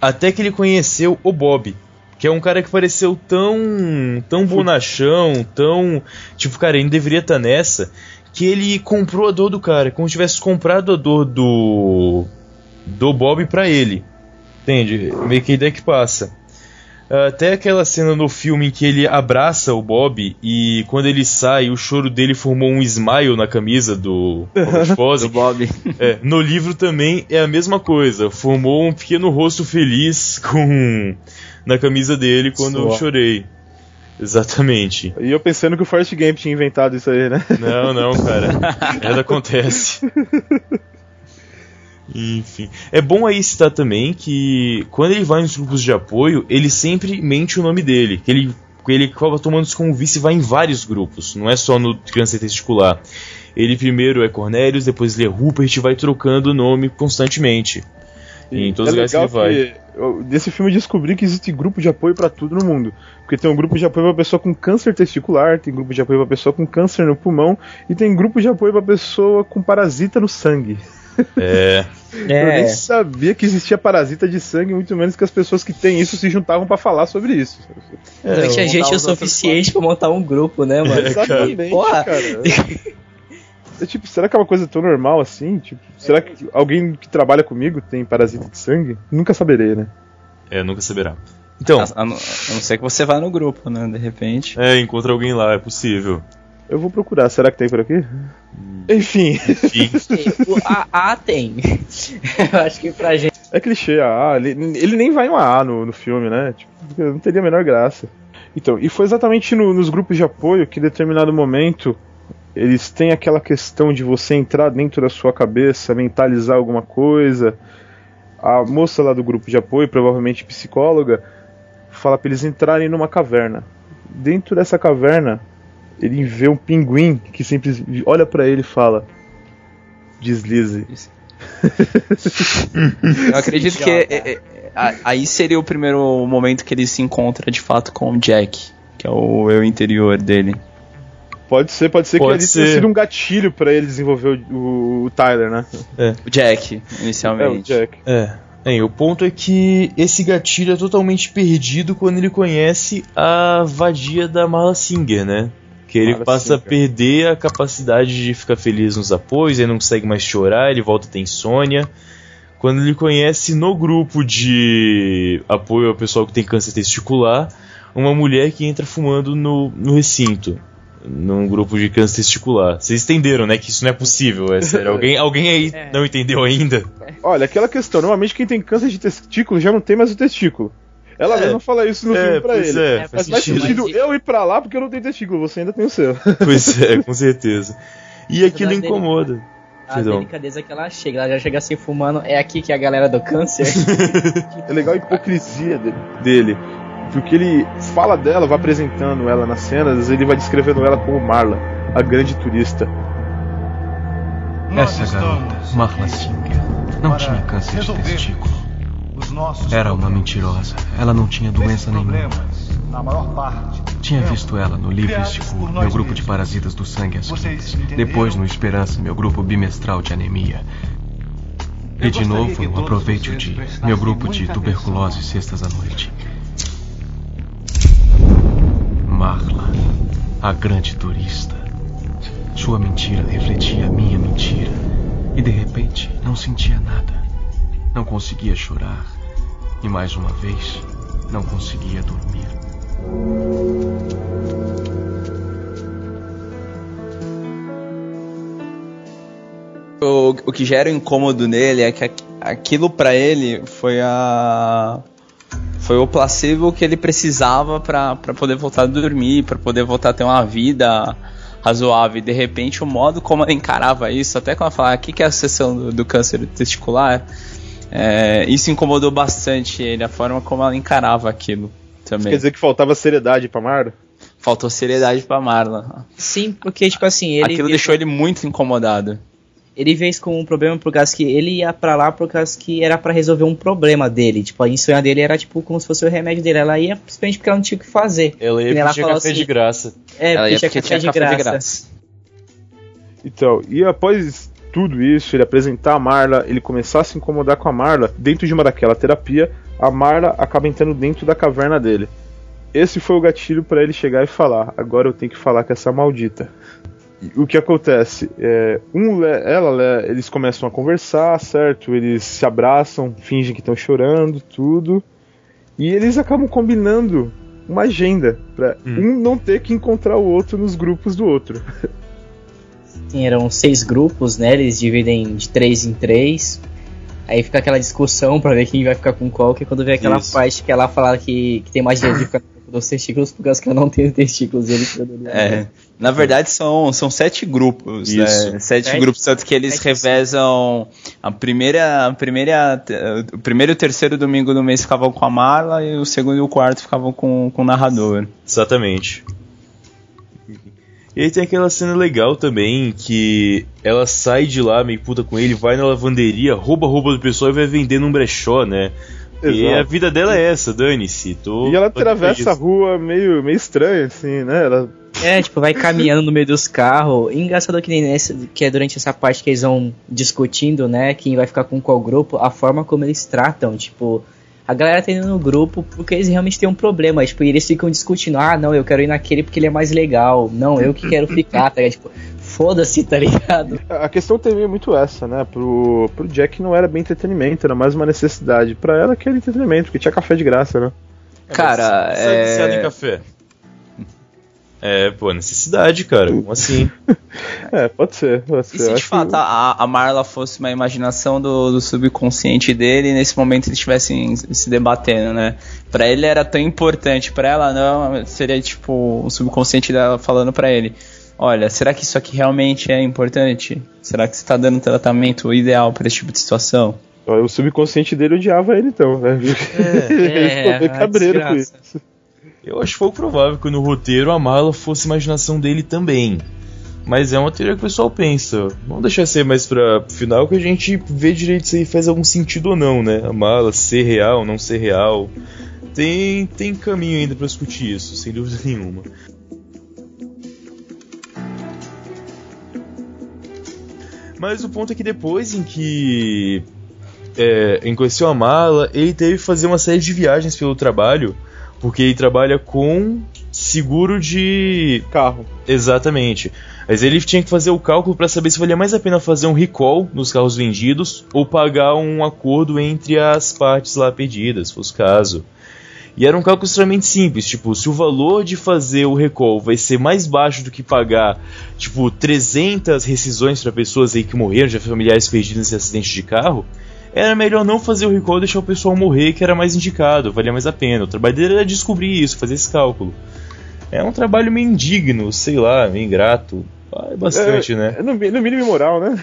até que ele conheceu o Bob, que é um cara que pareceu tão tão bonachão, tão tipo, cara, ele não deveria estar nessa, que ele comprou a dor do cara, como se tivesse comprado a dor do do Bob pra ele. Entende? Meio que a ideia que passa. Até aquela cena no filme em que ele abraça o Bob e quando ele sai, o choro dele formou um smile na camisa do. Do Bob. É, no livro também é a mesma coisa. Formou um pequeno rosto feliz com na camisa dele quando eu chorei. Exatamente. E eu pensando que o Forrest Gump tinha inventado isso aí, né? Não, não, cara. Nada acontece. Enfim. É bom aí citar também que quando ele vai nos grupos de apoio, ele sempre mente o nome dele. Que ele, ele acaba tomando isso como vice e vai em vários grupos. Não é só no câncer testicular. Ele primeiro é Cornelius, depois ele é Rupert e vai trocando o nome constantemente. em todos os é lugares que ele vai. que eu- desse filme eu descobri que existe grupo de apoio pra tudo no mundo. Porque tem um grupo de apoio pra pessoa com câncer testicular, tem grupo de apoio pra pessoa com câncer no pulmão e tem grupo de apoio pra pessoa com parasita no sangue. É. Eu nem sabia que existia parasita de sangue, muito menos que as pessoas que têm isso se juntavam pra falar sobre isso. Não tinha gente o outros suficiente pra montar um grupo, né, mano? Exatamente, Porra. cara. É, tipo, será que é uma coisa tão normal assim? Tipo, será que alguém que trabalha comigo tem parasita de sangue? Nunca saberei, né? É, nunca saberá. Então, A, a não a não ser que você vá no grupo, né? De repente. é, encontra alguém lá, é possível. Eu vou procurar, será que tem por aqui? Enfim, Enfim. O AA tem. Eu acho que pra gente. é clichê a A, ele, ele nem vai em uma A no, no filme, né? Tipo, não teria a menor graça. Então, e foi exatamente no- nos grupos de apoio que em determinado momento eles têm aquela questão de você entrar dentro da sua cabeça, mentalizar alguma coisa. A moça lá do grupo de apoio, provavelmente psicóloga, fala pra eles entrarem numa caverna. Dentro dessa caverna, ele vê um pinguim que sempre olha pra ele e fala: Deslize. Eu acredito que é- é- é- aí seria o primeiro momento que ele se encontra de fato com o Jack, que é o eu interior dele. Pode ser, pode ser Pode que ele tenha ser. sido um gatilho pra ele desenvolver o, o- Tyler, né? O Jack, É, o inicialmente. Jack. É. Bem, o ponto é que esse gatilho é totalmente perdido quando ele conhece a vadia da Marla Singer, né? Que ele passa a Singer. perder a capacidade de ficar feliz nos apoios, ele não consegue mais chorar, ele volta a ter insônia. Quando ele conhece no grupo de apoio ao pessoal que tem câncer testicular, uma mulher que entra fumando no, no recinto. Num grupo de câncer testicular. Vocês entenderam, né? Que isso não é possível, é sério. Alguém, alguém aí É. não entendeu ainda? Olha, aquela questão, normalmente quem tem câncer de testículo já não tem mais o testículo. Ela É. mesma fala isso no filme pra pois ele. é, É, faz Mas faz sentido. eu ir pra lá porque eu não tenho testículo, você ainda tem o seu. Pois é, com certeza. E aquilo dele- incomoda. A Perdão. delicadeza que ela chega, ela já chega assim fumando. É aqui que a galera do câncer. É legal a hipocrisia de- dele. Porque ele fala dela, vai apresentando ela nas cenas, ele vai descrevendo ela como Marla, a grande turista. Essa garota, Marla Singer, não tinha câncer de testículo. Era uma mentirosa. Ela não tinha doença nenhuma. Na maior parte. Tinha visto ela no Livre Escuro, meu grupo de parasitas do sangue azul. Depois no Esperança, meu grupo bimestral de anemia. E de novo no Aproveite o Dia, meu grupo de tuberculose sextas à noite. Marla, a grande turista. Sua mentira refletia a minha mentira. E de repente não sentia nada. Não conseguia chorar. E mais uma vez, não conseguia dormir. O, o que gera o incômodo nele é que aqu- aquilo pra ele foi a. Foi o placebo que ele precisava pra poder voltar a dormir, pra poder voltar a ter uma vida razoável. E de repente, o modo como ela encarava isso, até quando ela falava o que, que é a sessão do, do câncer testicular, é, isso incomodou bastante ele, a forma como ela encarava aquilo também. Quer dizer que faltava seriedade pra Marla? Faltou seriedade pra Marla. Sim, porque, tipo assim, ele. Aquilo deixou ele muito incomodado. Ele vê isso como um problema por causa que ele ia pra lá por causa que era pra resolver um problema dele. Tipo, a insônia dele era tipo como se fosse o remédio dele. Ela ia simplesmente porque ela não tinha o que fazer. Ela ia ela café assim- de graça. É, Ela ia porque tinha café, de, graça. Então, e após tudo isso, ele apresentar a Marla, ele começar a se incomodar com a Marla, dentro de uma daquela terapia, a Marla acaba entrando dentro da caverna dele. Esse foi o gatilho pra ele chegar e falar: agora eu tenho que falar com essa maldita. o que acontece? É, um, ela, eles começam a conversar, certo? Eles se abraçam, fingem que estão chorando, tudo. E eles acabam combinando uma agenda para hum. um não ter que encontrar o outro nos grupos do outro. Eram seis grupos, né? Eles dividem de três em três. Aí fica aquela discussão para ver quem vai ficar com qual, que é quando vem aquela Isso. parte que ela fala que, que tem mais de ficar dos testículos, por causa que eu não tenho testículos. Ele é, na verdade são, são sete grupos, né? Sete, sete, grupos, tanto que eles revezam a primeira, a primeira, o primeiro e o terceiro domingo do mês ficavam com a Marla e o segundo e o quarto ficavam com, com o narrador. Exatamente. E aí tem aquela cena legal também que ela sai de lá meio puta com ele, vai na lavanderia, rouba a roupa do pessoal e vai vender num brechó, né? Exato. E a vida dela é essa, dane-se. E ela atravessa a rua meio, meio estranha, assim, né? Ela... É, tipo, vai caminhando no meio dos carros. Engraçado que nem nessa, que é durante essa parte que eles vão discutindo, né? Quem vai ficar com qual grupo, a forma como eles tratam, tipo. A galera tá indo no grupo porque eles realmente têm um problema. Tipo, e eles ficam discutindo, ah, não, eu quero ir naquele porque ele é mais legal. Não, eu que quero ficar, tá ligado? Tipo, foda-se, tá ligado? A questão também é muito essa, né? Pro, pro Jack não era bem entretenimento, era mais uma necessidade. Pra ela que era entretenimento, porque tinha café de graça, né? Cara, é. é... em café. É, pô, necessidade, cara. Como assim? é, pode ser. Pode ser. E se de fato que... a, a Marla fosse uma imaginação do, do subconsciente dele e nesse momento eles estivessem se debatendo, né? Pra ele era tão importante, pra ela não, seria tipo o subconsciente dela falando pra ele olha, será que isso aqui realmente é importante? Será que você está dando um tratamento ideal para esse tipo de situação? O subconsciente dele odiava ele então, né? É, ele ficou é, cabreiro com isso. Eu acho pouco provável que no roteiro a mala fosse imaginação dele também. Mas é uma teoria que o pessoal pensa. Vamos deixar ser mais pra final que a gente vê direito se faz algum sentido ou não, né? A mala ser real, não ser real. Tem, tem caminho ainda para discutir isso, sem dúvida nenhuma. Mas o ponto é que depois em que é, conheceu a mala, ele teve que fazer uma série de viagens pelo trabalho, porque ele trabalha com seguro de carro. Exatamente. Mas ele tinha que fazer o cálculo para saber se valia mais a pena fazer um recall nos carros vendidos ou pagar um acordo entre as partes lá pedidas, se fosse o caso. E era um cálculo extremamente simples, tipo, se o valor de fazer o recall vai ser mais baixo do que pagar, tipo, 300 rescisões para pessoas aí que morreram, já familiares perdidos nesse acidente de carro, era melhor não fazer o recall e deixar o pessoal morrer, que era mais indicado, valia mais a pena. O trabalho dele era descobrir isso, fazer esse cálculo. É um trabalho meio indigno, sei lá, meio ingrato. Vai bastante, é, né? É no, no mínimo imoral, né?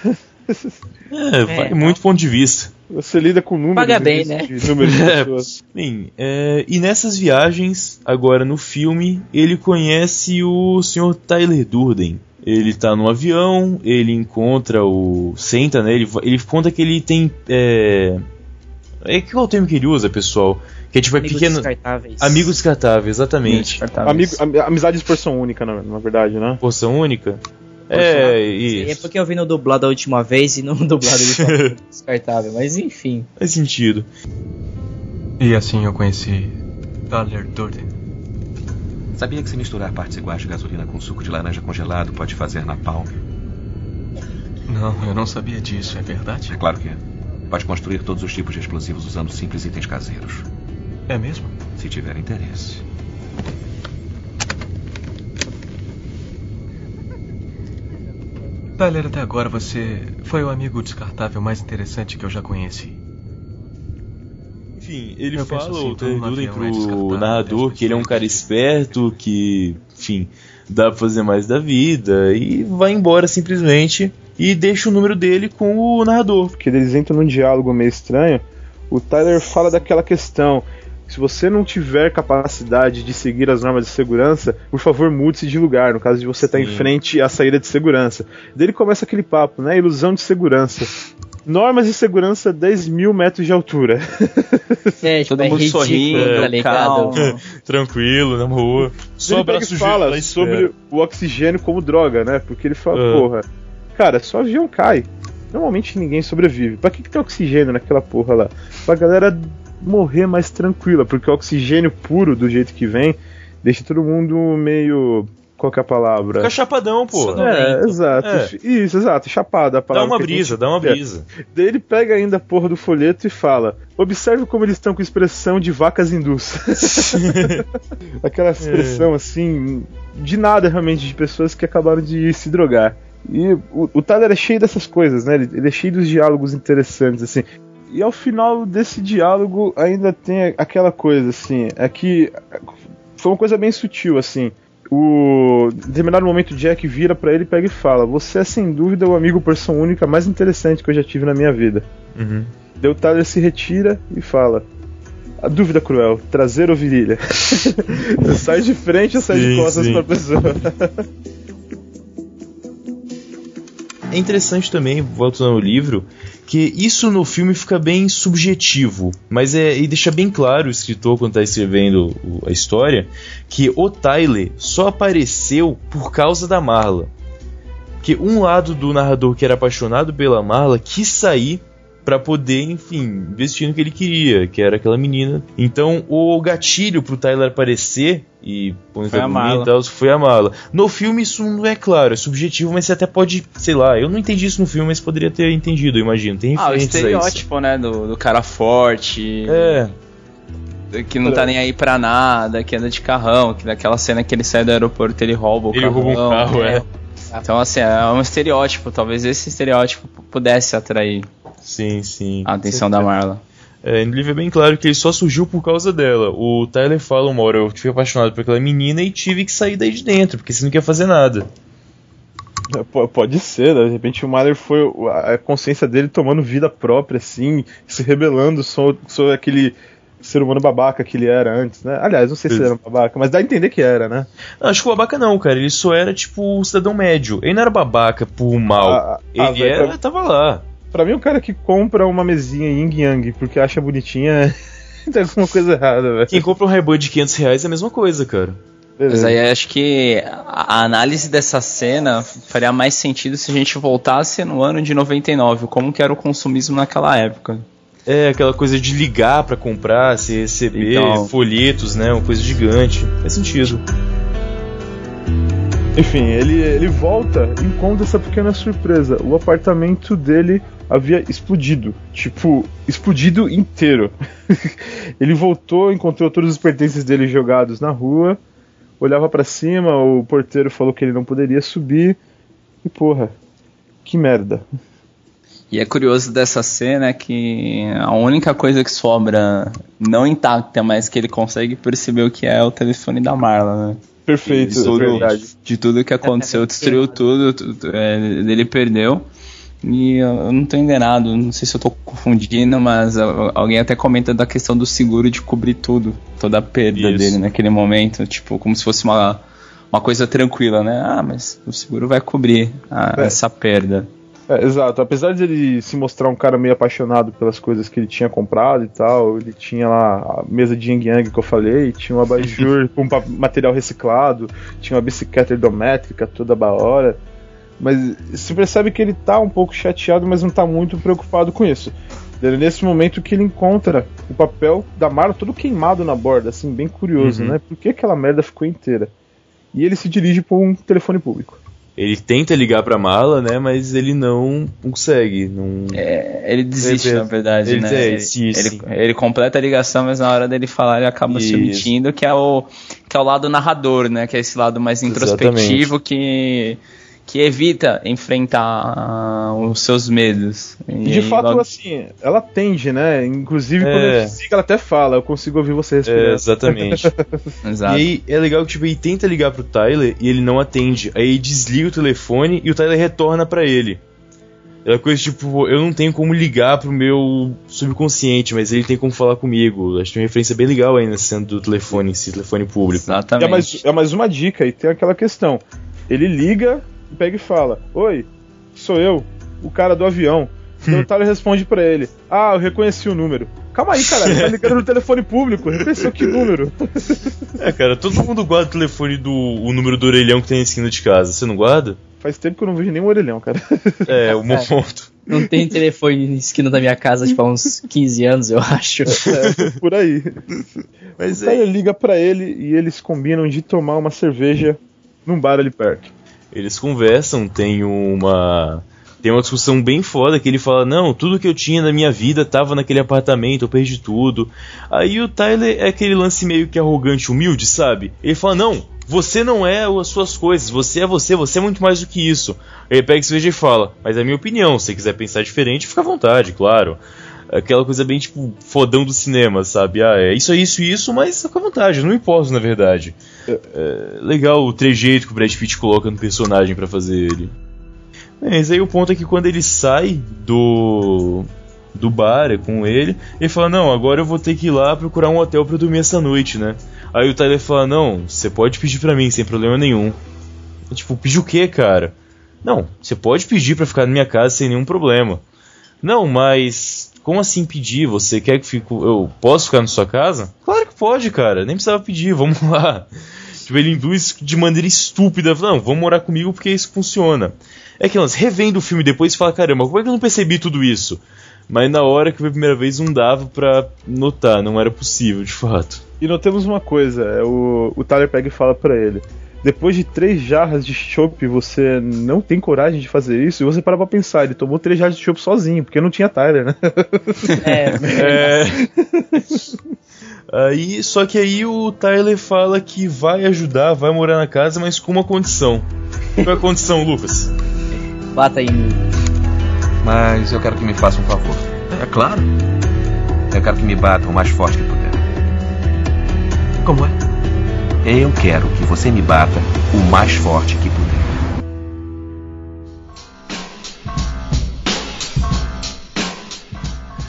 É, vai é, muito ponto de vista. Você lida com números. Paga bem, né? De números de pessoas. Bem, é, e nessas viagens, agora no filme, ele conhece o Sr. Tyler Durden. Ele tá no avião, ele encontra o. Senta, né? Ele, ele conta que ele tem. É, é qual é o termo que ele usa, pessoal? Que é tipo é Amigos pequeno. Descartáveis. Amigos descartáveis, exatamente. Descartáveis. Amigo, amizade de porção única, na, na verdade, né? Porção única? É, isso. é porque eu vi no dublado a última vez e não dublado de descartável, mas enfim. Faz sentido. E assim eu conheci Tyler Durden. Sabia que se misturar partes iguais de gasolina com suco de laranja congelado pode fazer napalm? Não, eu não sabia disso, é verdade? É claro que é. Pode construir todos os tipos de explosivos usando simples itens caseiros. É mesmo? Se tiver interesse. Tyler, até agora você foi o amigo descartável mais interessante que eu já conheci. Enfim, ele eu fala assim, o Terduden pro narrador que ele é um cara esperto, que, enfim, dá pra fazer mais da vida, e vai embora simplesmente e deixa o número dele com o narrador. Porque eles entram num diálogo meio estranho. O Tyler fala daquela questão se você não tiver capacidade de seguir as normas de segurança, por favor mude-se de lugar, no caso de você estar tá em frente à saída de segurança. Dele começa aquele papo, né? Ilusão de segurança. Normas de segurança 10 mil metros de altura. É, tipo, Todo é mundo ridículo, sorrindo, tá ligado? Tranquilo, na rua. Só ele fala sobre o oxigênio como droga, né? Porque ele fala, uh. porra, cara, só avião cai. Normalmente ninguém sobrevive. Pra que, que tem oxigênio naquela porra lá? Pra galera morrer mais tranquila, porque o oxigênio puro, do jeito que vem, deixa todo mundo meio Qual que é a palavra? Fica chapadão, pô. É, exato. É. Isso, exato. Chapada. A Dá palavra uma que a gente brisa, dá uma quer. brisa. Daí ele pega ainda a porra do folheto e fala: Observe como eles estão com expressão de vacas hindus. Aquela expressão assim, de nada realmente, de pessoas que acabaram de se drogar. E o, o Tyler é cheio dessas coisas, né? Ele, ele é cheio dos diálogos interessantes, assim. E ao final desse diálogo ainda tem aquela coisa, assim, é que foi uma coisa bem sutil, assim. O em determinado momento o Jack vira pra ele, pega e fala: Você é sem dúvida o amigo persona única mais interessante que eu já tive na minha vida. Uhum. O Tyler se retira e fala: A dúvida cruel, trazer ou virilha? sai de frente ou sai de Sim, costas sim. pra pessoa? É interessante também, voltando ao livro, que isso no filme fica bem subjetivo, mas é e deixa bem claro o escritor quando está escrevendo a história que o Tyler só apareceu por causa da Marla. Que um lado do narrador que era apaixonado pela Marla quis sair pra poder, enfim, investir no que ele queria, que era aquela menina. Então, o gatilho pro Tyler aparecer e pôr Foi a Marla. e tal, foi a Marla. No filme isso não é claro, é subjetivo, mas você até pode, sei lá, eu não entendi isso no filme, mas poderia ter entendido, eu imagino. Tem Ah, o estereótipo, né? Do, do cara forte. É, Que não tá nem aí pra nada, que anda de carrão, que naquela cena que ele sai do aeroporto ele rouba o ele carrão. rouba um carro, é. Então, assim, é um estereótipo. Talvez esse estereótipo pudesse atrair Sim, sim. a atenção da Marla. É, no livro é bem claro que ele só surgiu por causa dela. O Tyler fala uma hora, eu fui apaixonado por aquela menina e tive que sair daí de dentro, porque você não quer fazer nada. P- Pode ser, né? de repente o Myler foi a consciência dele tomando vida própria, assim, se rebelando sobre, sobre aquele ser humano babaca que ele era antes, né? Aliás, não sei se ele era um babaca, mas dá a entender que era, né? Não, acho que o babaca não, cara. Ele só era tipo um cidadão médio. Ele não era babaca por mal. Ah, ah, ele velho, era, pra- tava lá. Pra mim, o cara que compra uma mesinha Yin Yang porque acha bonitinha tem alguma coisa errada, velho. Quem compra um Reband de 500 reais é a mesma coisa, cara. Mas Beleza. aí acho que a análise dessa cena faria mais sentido se a gente voltasse no ano de 99, como que era o consumismo naquela época. É, aquela coisa de ligar pra comprar, se receber Então. folhetos, né? Uma coisa gigante. Faz sentido. Enfim, ele, ele volta e encontra essa pequena surpresa. O apartamento dele havia explodido. Tipo, explodido inteiro. ele voltou, encontrou todos os pertences dele jogados na rua. Olhava pra cima, o porteiro falou que ele não poderia subir. E porra, que merda. E é curioso dessa cena que a única coisa que sobra não intacta, mas que ele consegue perceber o que é o telefone da Marla, né? Perfeito, de tudo, é verdade. de tudo que aconteceu, destruiu tudo, tudo é, ele perdeu. E eu não tô enganado, não sei se eu tô confundindo, mas alguém até comenta da questão do seguro de cobrir tudo, toda a perda Isso. dele naquele momento, tipo, como se fosse uma, uma coisa tranquila, né? Ah, mas o seguro vai cobrir a- É. essa perda. É, exato. Apesar de ele se mostrar um cara meio apaixonado pelas coisas que ele tinha comprado e tal, ele tinha lá a mesa de Yang Yang que eu falei, tinha um abajur com material reciclado, tinha uma bicicleta ergométrica toda da hora. Mas se percebe que ele tá um pouco chateado, mas não tá muito preocupado com isso. É nesse momento que ele encontra o papel da Marla todo queimado na borda, assim, bem curioso, Uhum. né? Por que aquela merda ficou inteira? E ele se dirige para um telefone público. Ele tenta ligar pra mala, né? Mas ele não consegue. Não... É, ele desiste, Ele- na verdade, ele né? desiste, ele, sim. ele, ele completa a ligação, mas na hora dele falar ele acaba se Isso. omitindo, que é, o, que é o lado narrador, né? Que é esse lado mais introspectivo que, que evita enfrentar ah, os seus medos. E de aí fato, logo- assim, ela tende, né? Inclusive, quando É. ele fica, ela até fala, eu consigo ouvir você É, respirar. exatamente. Exato. E aí é legal que tipo, ele tenta ligar pro Tyler e ele não atende. Aí ele desliga o telefone e o Tyler retorna pra ele. É uma coisa tipo, eu não tenho como ligar pro meu subconsciente, mas ele tem como falar comigo. Acho que tem uma referência bem legal aí nessa cena do telefone, esse telefone público. Exatamente. É mais, é mais uma dica, e tem aquela questão. Ele liga, pega e fala, Oi, sou eu, o cara do avião. Então o Tyler responde pra ele, ah, eu reconheci o número. Calma aí, cara, tá ligando no telefone público, reconheceu que número? É, cara, todo mundo guarda o telefone do o número do orelhão que tem na esquina de casa. Você não guarda? Faz tempo que eu não vejo nenhum orelhão, cara. É, o meu ponto. Não tem telefone na esquina da minha casa, tipo, há uns 15 anos, eu acho. É, por aí. Mas O Tyler liga pra ele e eles combinam de tomar uma cerveja num bar ali perto. Eles conversam, tem uma tem uma discussão bem foda que ele fala: Não, tudo que eu tinha na minha vida tava naquele apartamento, eu perdi tudo. Aí o Tyler é aquele lance meio que arrogante, humilde, sabe? Ele fala: Não, você não é as suas coisas, você é você, você é muito mais do que isso. Ele pega esse vídeo e fala: Mas é a minha opinião, se quiser pensar diferente, fica à vontade, claro. Aquela coisa bem tipo fodão do cinema, sabe? Ah, é isso, é isso e isso, mas à vontade, não importa na verdade. É, legal o trejeito que o Brad Pitt coloca no personagem para fazer ele. Mas aí o ponto é que quando ele sai do do bar é com ele, ele fala: "Não, agora eu vou ter que ir lá procurar um hotel para dormir essa noite, né?" Aí o Tyler fala: "Não, você pode pedir para mim sem problema nenhum." Eu, tipo, pedir o quê, cara? Não, você pode pedir para ficar na minha casa sem nenhum problema. Não, mas como assim pedir? Você quer que fico, eu posso ficar na sua casa? Claro que pode, cara. Nem precisava pedir. Vamos lá. Tipo, ele induz de maneira estúpida. Não, vamos morar comigo porque isso funciona. É que nós revendo o filme depois e fala, caramba, como é que eu não percebi tudo isso? Mas na hora que foi a primeira vez não dava pra notar, não era possível, de fato. E notamos uma coisa, é o, o Tyler pega e fala para ele. Depois de três jarras de chopp, você não tem coragem de fazer isso? E você para pra pensar, ele tomou três jarras de chopp sozinho, porque não tinha Tyler, né? É, É. Aí, só que aí o Tyler fala que vai ajudar, vai morar na casa, mas com uma condição. Qual é a condição, Lucas? bata em mim. Mas eu quero que me faça um favor. É claro. Eu quero que me bata o mais forte que puder. Como é? Eu quero que você me bata o mais forte que puder.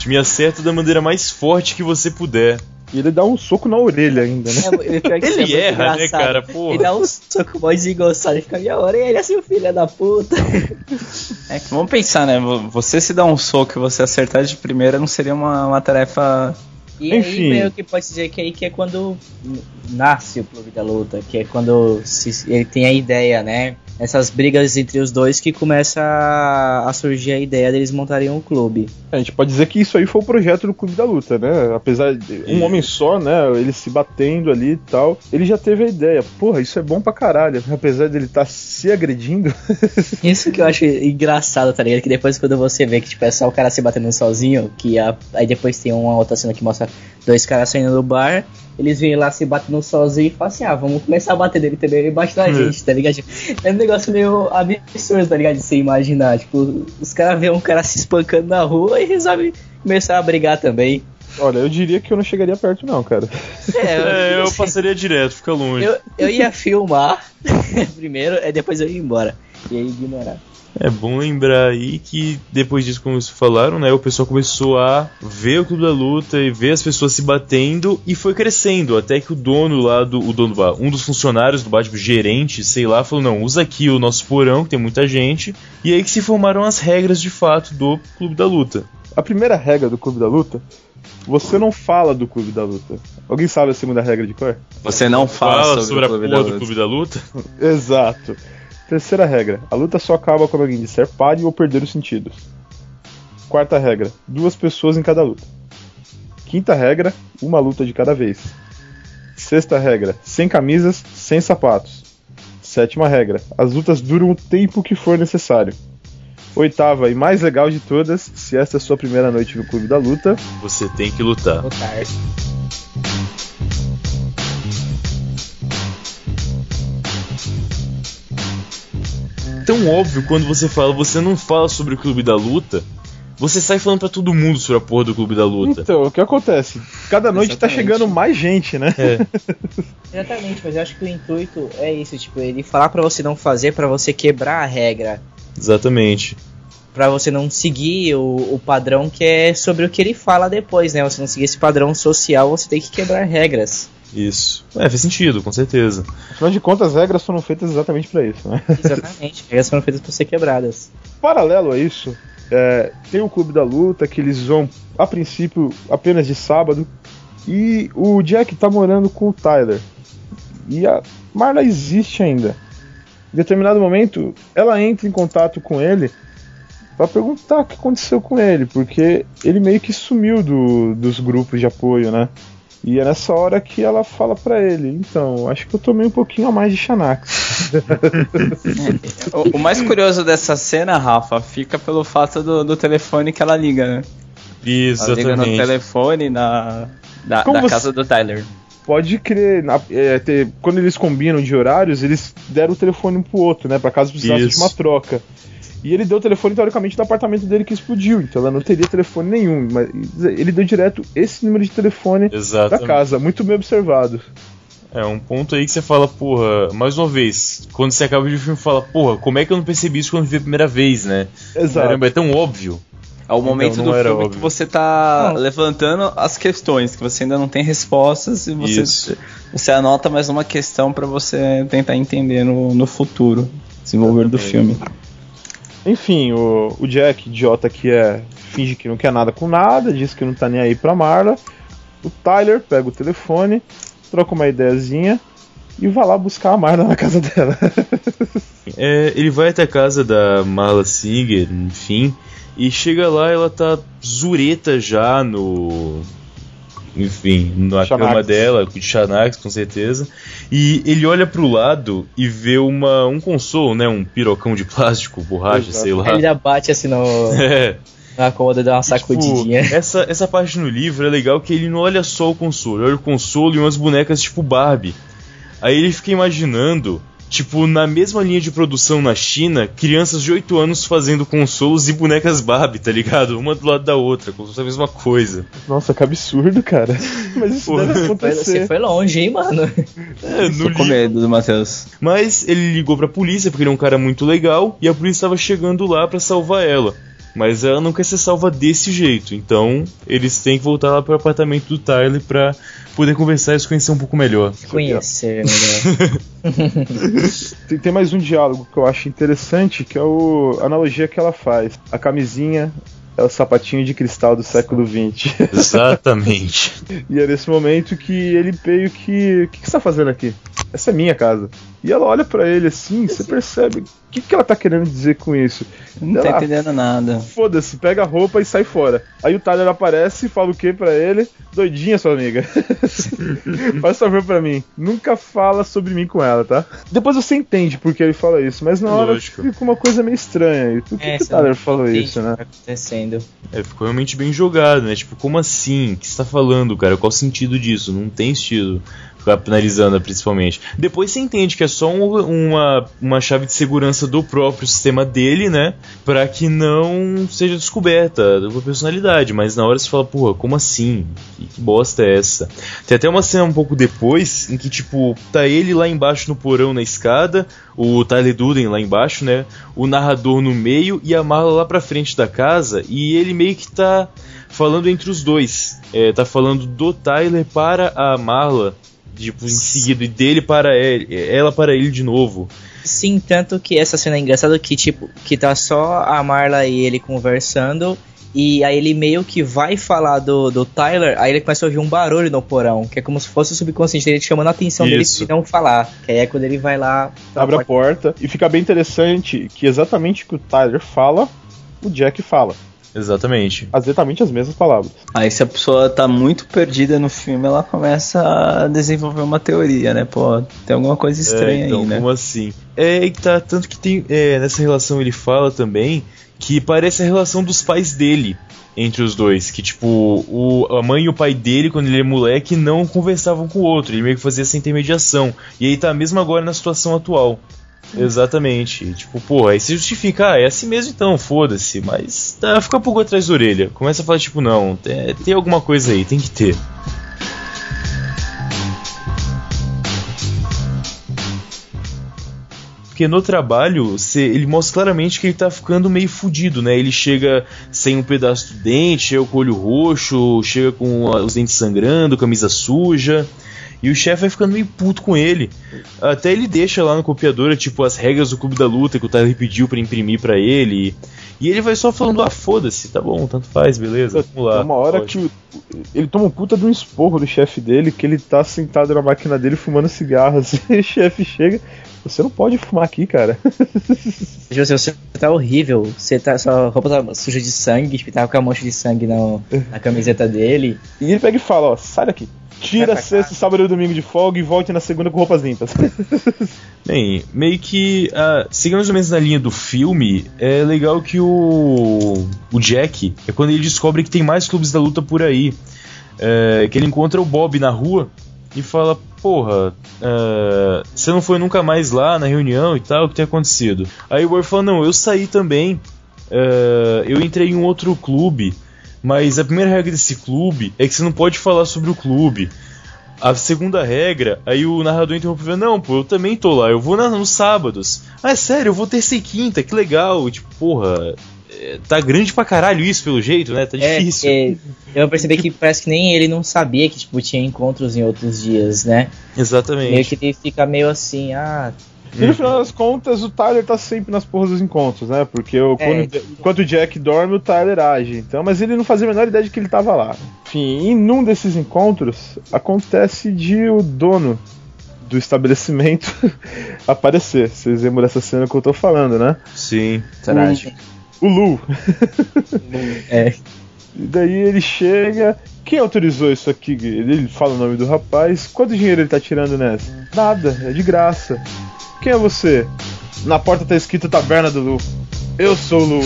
Me acerta da maneira mais forte que você puder. E ele dá um soco na orelha ainda, né? É, Ele isso é erra, né, engraçado. cara? Porra. Ele dá um soco mó desengonçado e fica minha hora. E ele assim, o filho da puta. É que vamos pensar, né? vo- Você se dar um soco e você acertar de primeira não seria uma, uma tarefa. E Enfim. aí, meio que pode dizer que aí que é quando nasce o Clube da Luta, que é quando se- ele tem a ideia, né? Essas brigas entre os dois que começa a, a surgir a ideia deles montarem um clube. A gente pode dizer que isso aí foi o projeto do Clube da Luta, né? Apesar de um homem só, né? Ele se batendo ali e tal. Ele já teve a ideia. Porra, isso é bom pra caralho. Apesar dele estar se agredindo. Isso que eu acho engraçado, tá ligado? Que depois quando você vê que tipo, é só o cara se batendo sozinho, que a- aí depois tem uma outra cena que mostra dois caras saindo do bar, eles vêm lá se batendo sozinho e falam assim, ah, vamos começar a bater nele também, ele bate na gente, tá ligado? É um negócio meio absurdo, tá ligado? De você imaginar. Tipo, os caras veem um cara se espancando na rua e resolvem começar a brigar também. Olha, eu diria que eu não chegaria perto, não, cara. É, eu passaria direto, fica longe. eu, eu ia filmar primeiro, e depois eu ia embora. E aí ignorar. É bom lembrar aí que depois disso, como vocês falaram, né, o pessoal começou a ver o Clube da Luta e ver as pessoas se batendo e foi crescendo, até que o dono lá do o dono do bar, um dos funcionários do bar, tipo, gerente, sei lá, falou: "Não, usa aqui o nosso porão, que tem muita gente". E aí que se formaram as regras de fato do Clube da Luta. A primeira regra do Clube da Luta, você não fala do Clube da Luta. Alguém sabe a segunda regra de cor? Você não fala, Fala sobre, sobre, o a porra da do. Clube da Luta. Exato. Terceira regra: a luta só acaba quando alguém disser pare ou perder os sentidos. Quarta regra: duas pessoas em cada luta. Quinta regra: uma luta de cada vez. Sexta regra: sem camisas, sem sapatos. Sétima regra: as lutas duram o tempo que for necessário. Oitava e mais legal de todas: se esta é a sua primeira noite no Clube da Luta, Você tem que lutar. Lutar. Tão óbvio quando você fala, você não fala sobre o Clube da Luta, você sai falando pra todo mundo sobre a porra do Clube da Luta. Então, o que acontece? Cada noite tá Exatamente. chegando mais gente, né? É. Exatamente, mas eu acho que o intuito é isso, tipo, ele falar pra você não fazer, pra você quebrar a regra. Exatamente. Pra você não seguir o, o padrão que é sobre o que ele fala depois, né? Você não seguir esse padrão social, você tem que quebrar regras. Isso. É, faz sentido, com certeza. Afinal de contas, as regras foram feitas exatamente pra isso, né? Exatamente. regras foram feitas pra ser quebradas. Paralelo a isso, é, tem o Clube da Luta que eles vão, a princípio, apenas de sábado. E o Jack tá morando com o Tyler. E a Marla existe ainda. Em determinado momento, ela entra em contato com ele pra perguntar o que aconteceu com ele, porque ele meio que sumiu do- dos grupos de apoio, né? E é nessa hora que ela fala pra ele: Então, acho que eu tomei um pouquinho a mais de Xanax. O, o mais curioso dessa cena, Rafa, fica pelo fato do, do telefone que ela liga, né? Isso, Ela liga no telefone na, da você- casa do Tyler. Pode crer, na- é, ter- quando eles combinam de horários, eles deram o telefone um pro outro, né? Pra caso precisasse Isso. de uma troca. E ele deu o telefone, teoricamente, do apartamento dele que explodiu, então ela não teria telefone nenhum. Mas ele deu direto esse número de telefone da Exatamente. casa, muito bem observado. É um ponto aí que você fala, porra, mais uma vez, quando você acaba de ver o filme, fala, porra, como é que eu não percebi isso quando vi a primeira vez, né? Exato. Caramba, é tão óbvio. É o momento não do era filme óbvio. que você tá Não. levantando as questões, que você ainda não tem respostas e você, Isso. você anota mais uma questão pra você tentar entender no, no futuro, desenvolver do filme. Enfim, o, o Jack, idiota que é, finge que não quer nada com nada, diz que não tá nem aí pra Marla. O Tyler pega o telefone, troca uma ideiazinha e vai lá buscar a Marla na casa dela. É, ele vai até a casa da Marla Singer, enfim, e chega lá ela tá zureta já no. Enfim, na Xanax. cama dela, de Xanax, com certeza. E ele olha pro lado e vê uma, um consolo, né? Um pirocão de plástico, borracha, Exato. sei lá. Ele bate assim no, É. na cômoda dá uma Tipo, sacudidinha. essa, essa parte no livro é legal que ele não olha só o consolo, ele olha o consolo e umas bonecas tipo Barbie. Aí ele fica imaginando, tipo, na mesma linha de produção na China, crianças de 8 anos fazendo consolos e bonecas Barbie, tá ligado? Uma do lado da outra, como se fosse a mesma coisa. Nossa, que absurdo, cara. Mas isso Porra. deve Foi- acontecer. Você foi longe, hein, mano? É, no Tô com medo do Matheus. Mas ele ligou pra polícia porque ele é um cara muito legal e a polícia estava chegando lá pra salvar ela. Mas ela não quer ser salva desse jeito, então eles têm que voltar lá pro apartamento do Tyler pra poder conversar e se conhecer um pouco melhor. Conhecer melhor. Tem, tem mais um diálogo que eu acho interessante, que é o, a analogia que ela faz. A camisinha é o sapatinho de cristal do século XX. Exatamente. e é nesse momento que ele meio que. O que, que você tá fazendo aqui? Essa é minha casa. E ela olha pra ele assim, você percebe. O que, que ela tá querendo dizer com isso? Não tá Ela, entendendo nada. Foda-se, pega a roupa e sai fora. Aí o Tyler aparece e fala o que pra ele? Doidinha, sua amiga. Faz favor pra mim. Nunca fala sobre mim com ela, tá? Depois você entende por que ele fala isso, mas na hora Lógico. fica uma coisa meio estranha. E Por que, É, que o Tyler falou isso, né? tá acontecendo. É, ficou realmente bem jogado, né? Tipo, como assim? O que você tá falando, cara? Qual o sentido disso? Não tem sentido ficar penalizando, principalmente. Depois você entende que é só um- uma, uma chave de segurança do próprio sistema dele, né? Pra que não seja descoberta a personalidade. Mas na hora você fala, porra, como assim? Que, que bosta é essa? Tem até uma cena um pouco depois em que, tipo, tá ele lá embaixo no porão na escada, o Tyler Durden lá embaixo, né? O narrador no meio e a Marla lá pra frente da casa. E ele meio que tá falando entre os dois. É, tá falando do Tyler para a Marla. Tipo, em seguida, e dele para ele, ela para ele de novo. Sim, tanto que essa cena é engraçada que, tipo, que tá só a Marla e ele conversando. E aí ele meio que vai falar do, do Tyler, aí ele começa a ouvir um barulho no porão, que é como se fosse o subconsciente dele chamando a atenção Isso. dele de não falar. Que aí é quando ele vai lá. Abre a porta e fica bem interessante que exatamente o que o Tyler fala, o Jack fala. Exatamente. Exatamente as mesmas palavras. Aí se a pessoa tá muito perdida no filme, ela começa a desenvolver uma teoria, né? Pô, tem alguma coisa estranha É, então, aí, né? como assim? É tá, tanto que tem. é, nessa relação ele fala também que parece a relação dos pais dele entre os dois. Que, tipo, o, a mãe e o pai dele, quando ele é moleque, não conversavam com o outro. Ele meio que fazia essa intermediação. E aí tá mesmo agora na situação atual. Exatamente. Tipo, pô, aí se justifica, ah, é assim mesmo então, foda-se. Mas tá, fica um pouco atrás da orelha. Começa a falar, tipo, não, tem, tem alguma coisa aí, tem que ter. Porque no trabalho, ele mostra claramente que ele tá ficando meio fudido, né? Ele chega sem um pedaço do dente, chega com o olho roxo, chega com os dentes sangrando, camisa suja. E o chefe vai ficando meio puto com ele. Até ele deixa lá no copiadora, tipo, as regras do Clube da Luta que o Tyler pediu pra imprimir pra ele. E ele vai só falando, ah, foda-se, tá bom, tanto faz, beleza, vamos lá. Tem uma hora pode." que o- ele toma um puta de um esporro do chefe dele, que ele tá sentado na máquina dele fumando cigarro, assim, e o chefe chega. Você não pode fumar aqui, cara. Assim, você tá horrível, você tá, sua roupa tá suja de sangue, tipo, tava com a mancha de sangue no- na camiseta dele. E ele pega e fala, ó, sai daqui. Tira sexta, sábado e domingo de folga e volte na segunda com roupas limpas. Bem, meio que. Uh, seguindo mais ou menos na linha do filme, é legal que o. O Jack é quando ele descobre que tem mais clubes da luta por aí. É, que ele encontra o Bob na rua e fala: Porra, uh, você não foi nunca mais lá na reunião e tal, o que tem acontecido? Aí o Bob fala: Não, eu saí também. Uh, eu entrei em um outro clube mas a primeira regra desse clube é que você não pode falar sobre o clube. A segunda regra, aí o narrador interrompeu, não, pô, eu também tô lá, eu vou na, nos sábados. Ah, é sério, eu vou terça e quinta, que legal. Tipo, porra, é, tá grande pra caralho isso, pelo jeito, né? Tá É, difícil. é, eu percebi que parece que nem ele não sabia que tipo, tinha encontros em outros dias, né? Exatamente. Meio que ele fica meio assim, ah. E no final das contas, o Tyler tá sempre nas porras dos encontros, né? Porque o, É. quando, enquanto o Jack dorme, o Tyler age. Então, mas ele não fazia a menor ideia de que ele tava lá. Enfim, em um desses encontros, acontece de o dono do estabelecimento aparecer. Vocês lembram dessa cena que eu tô falando, né? Sim. Trágico. O Lu. É. E daí ele chega. Quem autorizou isso aqui? Ele fala o nome do rapaz. Quanto dinheiro ele tá tirando nessa? Nada, é de graça. Quem é você? Na porta tá escrito Taberna do Lu. Eu sou o Lu.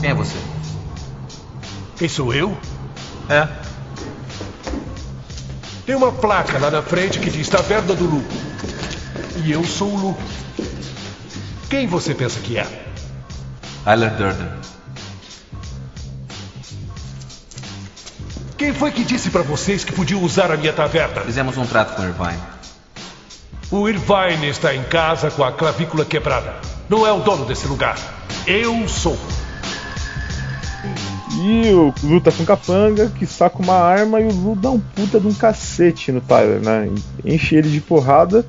Quem é você? Quem sou eu? É. Tem uma placa lá na frente que diz Taverna do Lu. E eu sou o Lu. Quem você pensa que é? Tyler Durden. Quem foi que disse pra vocês que podiam usar a minha taverna? Fizemos um trato com o Irvine. O Irvine está em casa com a clavícula quebrada. Não é o dono desse lugar. Eu sou. E o Lu tá com capanga, que saca uma arma e o Lu dá um puta de um cacete no Tyler, né? Enche ele de porrada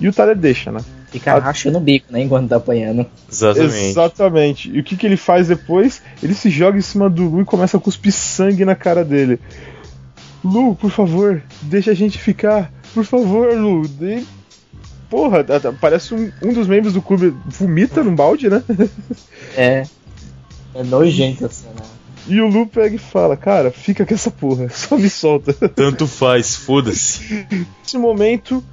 e o Tyler deixa, né? Fica rachando o bico, né? Enquanto tá apanhando. Exatamente. Exatamente. E o que, que ele faz depois? Ele se joga em cima do Lu e começa a cuspir sangue na cara dele. Lu, por favor, deixa a gente ficar. Por favor, Lu. E, porra, parece um, um dos membros do clube vomita num balde, né? É. É nojento essa cena. E o Lu pega e fala, cara, fica com essa porra, só me solta. Tanto faz, foda-se. Nesse momento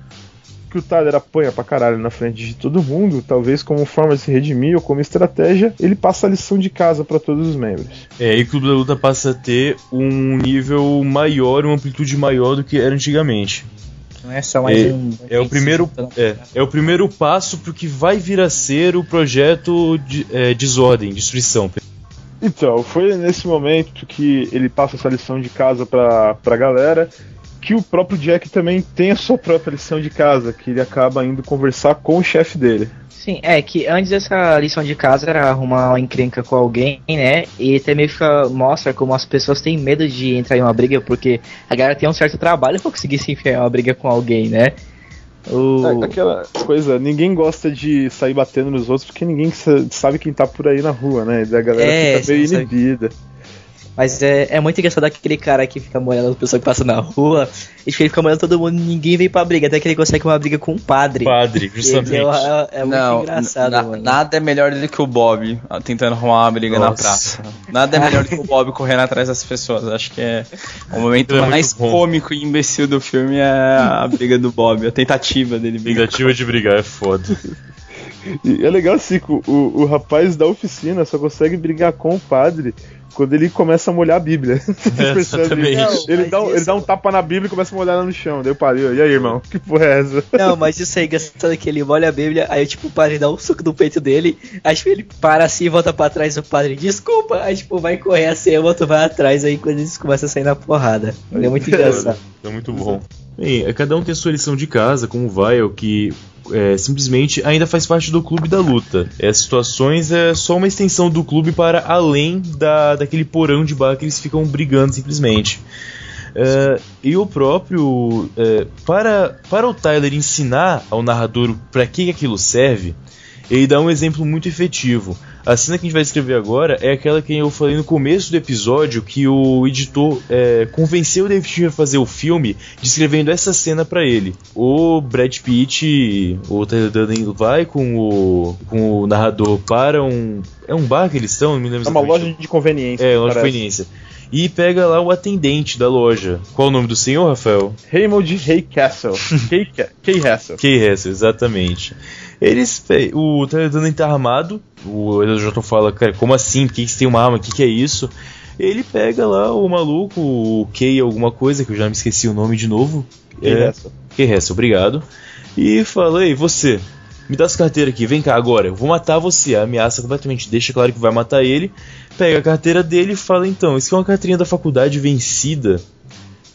que o Tyler apanha pra caralho na frente de todo mundo, talvez como forma de se redimir ou como estratégia, ele passa a lição de casa pra todos os membros. É, aí o Clube da Luta passa a ter um nível maior, uma amplitude maior do que era antigamente. Não é só mais É, um. é o primeiro é, é o primeiro passo pro que vai vir a ser o projeto de é, desordem, destruição. Então, foi nesse momento que ele passa essa lição de casa pra, pra galera, que o próprio Jack também tem a sua própria lição de casa, que ele acaba indo conversar com o chefe dele. Sim, é que antes dessa lição de casa era arrumar uma encrenca com alguém, né? E também fica, mostra como as pessoas têm medo de entrar em uma briga, porque a galera tem um certo trabalho pra conseguir se enfiar em uma briga com alguém, né? O... É, Aquela coisa, ninguém gosta de sair batendo nos outros porque ninguém sa- sabe quem tá por aí na rua, né? E a galera É, fica meio não sabe. Mas é, é muito engraçado aquele cara que fica molhando as pessoas que passam na rua. E que ele fica molhando todo mundo e ninguém vem pra briga. Até que ele consegue uma briga com um padre. Padre, justamente. É, é- é muito Não, engraçado, na- mano. nada é melhor do que o Bob ah, tentando arrumar uma briga na Nossa. praça. Nada é melhor do que o Bob correndo atrás das pessoas. Acho que é o momento É mais bom. cômico e imbecil do filme é a briga do Bob, a tentativa dele brigar. Tentativa de brigar é foda. E é legal assim, o, o, rapaz da oficina só consegue brigar com o padre quando ele começa a molhar a Bíblia. Vocês percebem? exatamente. Não, ele, dá, um- ele isso- dá um tapa na Bíblia e começa a molhar ela no chão. Daí o padre, e aí, irmão? Que porra é essa? Não, mas isso aí, engraçado que ele molha a Bíblia, aí tipo, o padre dá um suco no peito dele, aí tipo, ele para assim e volta pra trás, o padre, desculpa, aí tipo, vai correr assim, o outro vai atrás, aí quando eles começam a sair na porrada. Ele é muito engraçado. É muito bom. Bem, é, cada um tem a sua lição de casa, como vai, é o que é, simplesmente ainda faz parte do clube da luta. As situações é só uma extensão do clube para além da, daquele porão de bar que eles ficam brigando simplesmente. É, e o próprio. é, para, para o Tyler ensinar ao narrador para que aquilo serve, ele dá um exemplo muito efetivo. A cena que a gente vai escrever agora é aquela que eu falei no começo do episódio que o editor é, convenceu o David Fincher a fazer o filme descrevendo essa cena para ele. O Brad Pitt, o Tyler Durden vai com o, com o narrador para um é um bar que eles estão, não me lembro É uma loja de conveniência. É, loja de conveniência. E pega lá o atendente da loja. Qual o nome do senhor, Rafael? Raymond Hay Castle. Kay, Ca- Kay Hassel. Kay Hessel, exatamente. Eles. O Durden tá armado. O Elton fala, cara, como assim? Por que, que você tem uma arma? O que, que é isso? Ele pega lá o maluco, o Kay alguma coisa, que eu já me esqueci o nome de novo. Kay é, Hassel. Kay Hessel, obrigado. E fala, ei, você, me dá essa carteira aqui, vem cá agora, eu vou matar você. Ameaça completamente, deixa claro que vai matar ele. Pega a carteira dele e fala, então, isso é uma carteirinha da faculdade vencida.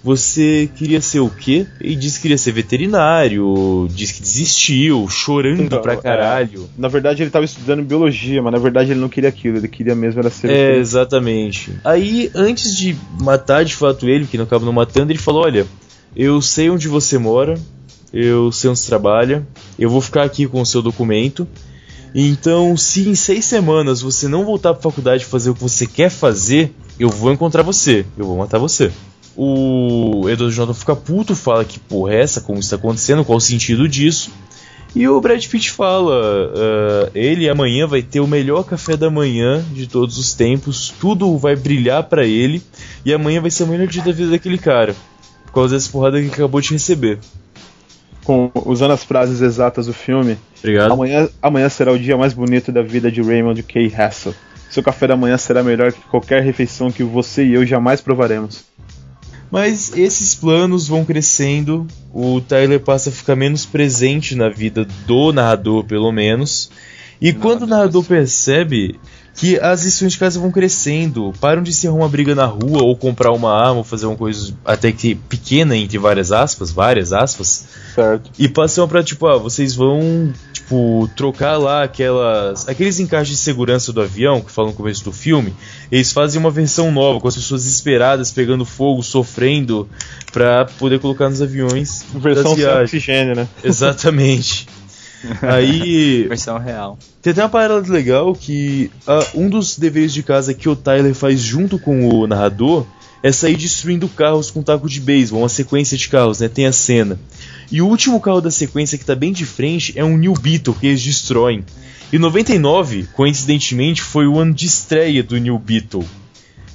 Você queria ser o quê? Ele disse que queria ser veterinário, disse que desistiu, chorando Então, pra é, caralho. Na verdade, ele tava estudando biologia, mas na verdade ele não queria aquilo, ele queria mesmo era ser. É, exatamente. Aí, antes de matar de fato ele, que não acaba não matando, ele falou: Olha, eu sei onde você mora, eu sei onde você trabalha, eu vou ficar aqui com o seu documento. Então, se em seis semanas você não voltar pra faculdade fazer o que você quer fazer, eu vou encontrar você, eu vou matar você. O Edward Norton fica puto, fala que porra é essa, como isso tá acontecendo, qual o sentido disso. E o Brad Pitt fala: ah, ele amanhã vai ter o melhor café da manhã de todos os tempos, tudo vai brilhar pra ele, e amanhã vai ser o melhor dia da vida daquele cara, por causa dessa porrada que acabou de receber. Com, usando as frases exatas do filme, Obrigado. amanhã, amanhã será o dia mais bonito da vida de Raymond K. Hassel. Seu café da manhã será melhor que qualquer refeição que você e eu jamais provaremos. Mas esses planos vão crescendo, o Tyler passa a ficar menos presente na vida do narrador, pelo menos. E quando o narrador percebe que as lições de casa vão crescendo, param de se arrumar briga na rua ou comprar uma arma ou fazer uma coisa até que pequena entre várias aspas, várias aspas, Certo. e passam pra tipo, ah, vocês vão tipo trocar lá aquelas aqueles encaixes de segurança do avião que falam no começo do filme, eles fazem uma versão nova com as pessoas desesperadas pegando fogo, sofrendo pra poder colocar nos aviões Versão sem oxigênio, né? Exatamente. Aí Versão real. tem até uma parada legal que ah, um dos deveres de casa que o Tyler faz junto com o narrador é sair destruindo carros com taco de beisebol, uma sequência de carros, né? Tem a cena. E o último carro da sequência que tá bem de frente é um New Beetle que eles destroem. E 99, coincidentemente, foi o ano de estreia do New Beetle.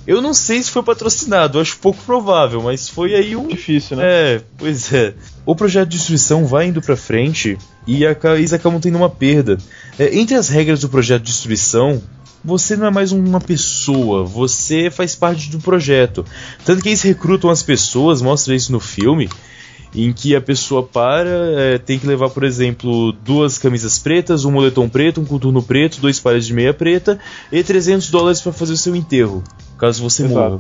Eu não sei se foi patrocinado, acho pouco provável, mas foi aí um. Difícil, né? É, pois é. O projeto de destruição vai indo pra frente e eles acabam tendo uma perda. É, entre as regras do projeto de destruição, você não é mais uma pessoa, você faz parte do projeto. Tanto que eles recrutam as pessoas, mostra isso no filme, em que a pessoa para, é, tem que levar, por exemplo, duas camisas pretas, um moletom preto, um coturno preto, dois pares de meia preta e 300 dólares para fazer o seu enterro, caso você Exato. morra.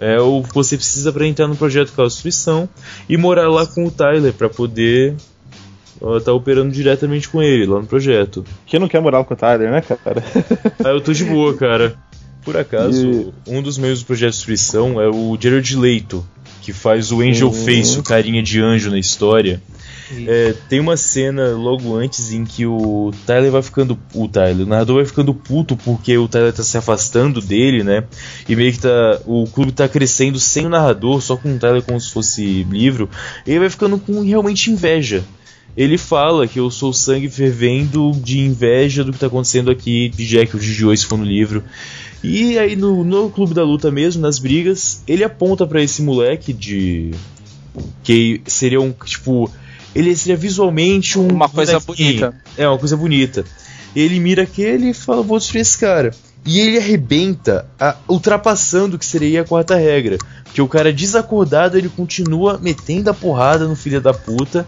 É o que você precisa para entrar no projeto Caos Destruição e morar lá com o Tyler para poder estar operando diretamente com ele lá no projeto. Quem não quer morar com o Tyler, né, cara? Ah, eu tô de boa, cara. Por acaso, E- um dos meus projetos de destruição é o Jared Leito, que faz o Angel Sim. Face, o carinha de anjo na história. É, tem uma cena logo antes em que o Tyler vai ficando. O Tyler, o narrador vai ficando puto porque o Tyler tá se afastando dele, né? E meio que tá. O clube tá crescendo sem o narrador, só com o Tyler como se fosse livro. E ele vai ficando com realmente inveja. Ele fala que eu sou sangue fervendo de inveja do que tá acontecendo aqui de Jack, o Gigi se for no livro. E aí no, no clube da luta mesmo, nas brigas, ele aponta pra esse moleque de. Que seria um. Tipo. Ele seria visualmente um. Uma coisa bonita. É, uma coisa bonita. Ele mira aquele e fala: vou destruir esse cara. E ele arrebenta, a- ultrapassando o que seria a quarta regra. Porque o cara desacordado, ele continua metendo a porrada no filho da puta.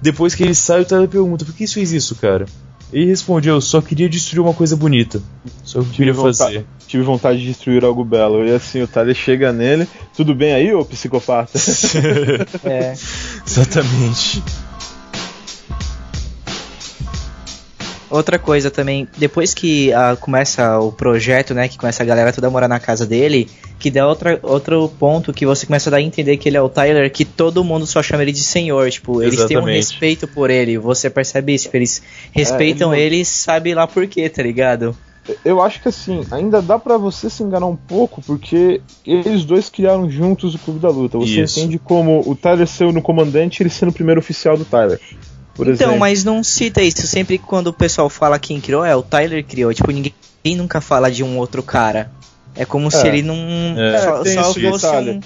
Depois que ele sai, o Tyler pergunta: por que você fez isso, cara? Ele responde: eu só queria destruir uma coisa bonita. Só que eu queria vontade, fazer. tive vontade de destruir algo belo. E assim, o Tyler chega nele. Tudo bem aí, ô psicopata? É. Exatamente. Outra coisa também, depois que ah, começa o projeto, né, que começa a galera toda a morar na casa dele, que dá outra, outro ponto que você começa a dar a entender que ele é o Tyler, que todo mundo só chama ele de senhor, tipo, eles têm um Exatamente. respeito por ele, você percebe isso, eles respeitam ele não- ele, sabe lá por quê, tá ligado? Eu acho que assim, ainda dá pra você se enganar um pouco, porque eles dois criaram juntos o Clube da Luta. Você Isso. entende como o Tyler sendo o comandante e ele sendo o primeiro oficial do Tyler. Por então, exemplo. mas não cita isso, sempre quando o pessoal fala quem criou, é o Tyler criou, tipo, ninguém nunca fala de um outro cara. É como se É. ele não É, só, tem só esse fosse detalhe. um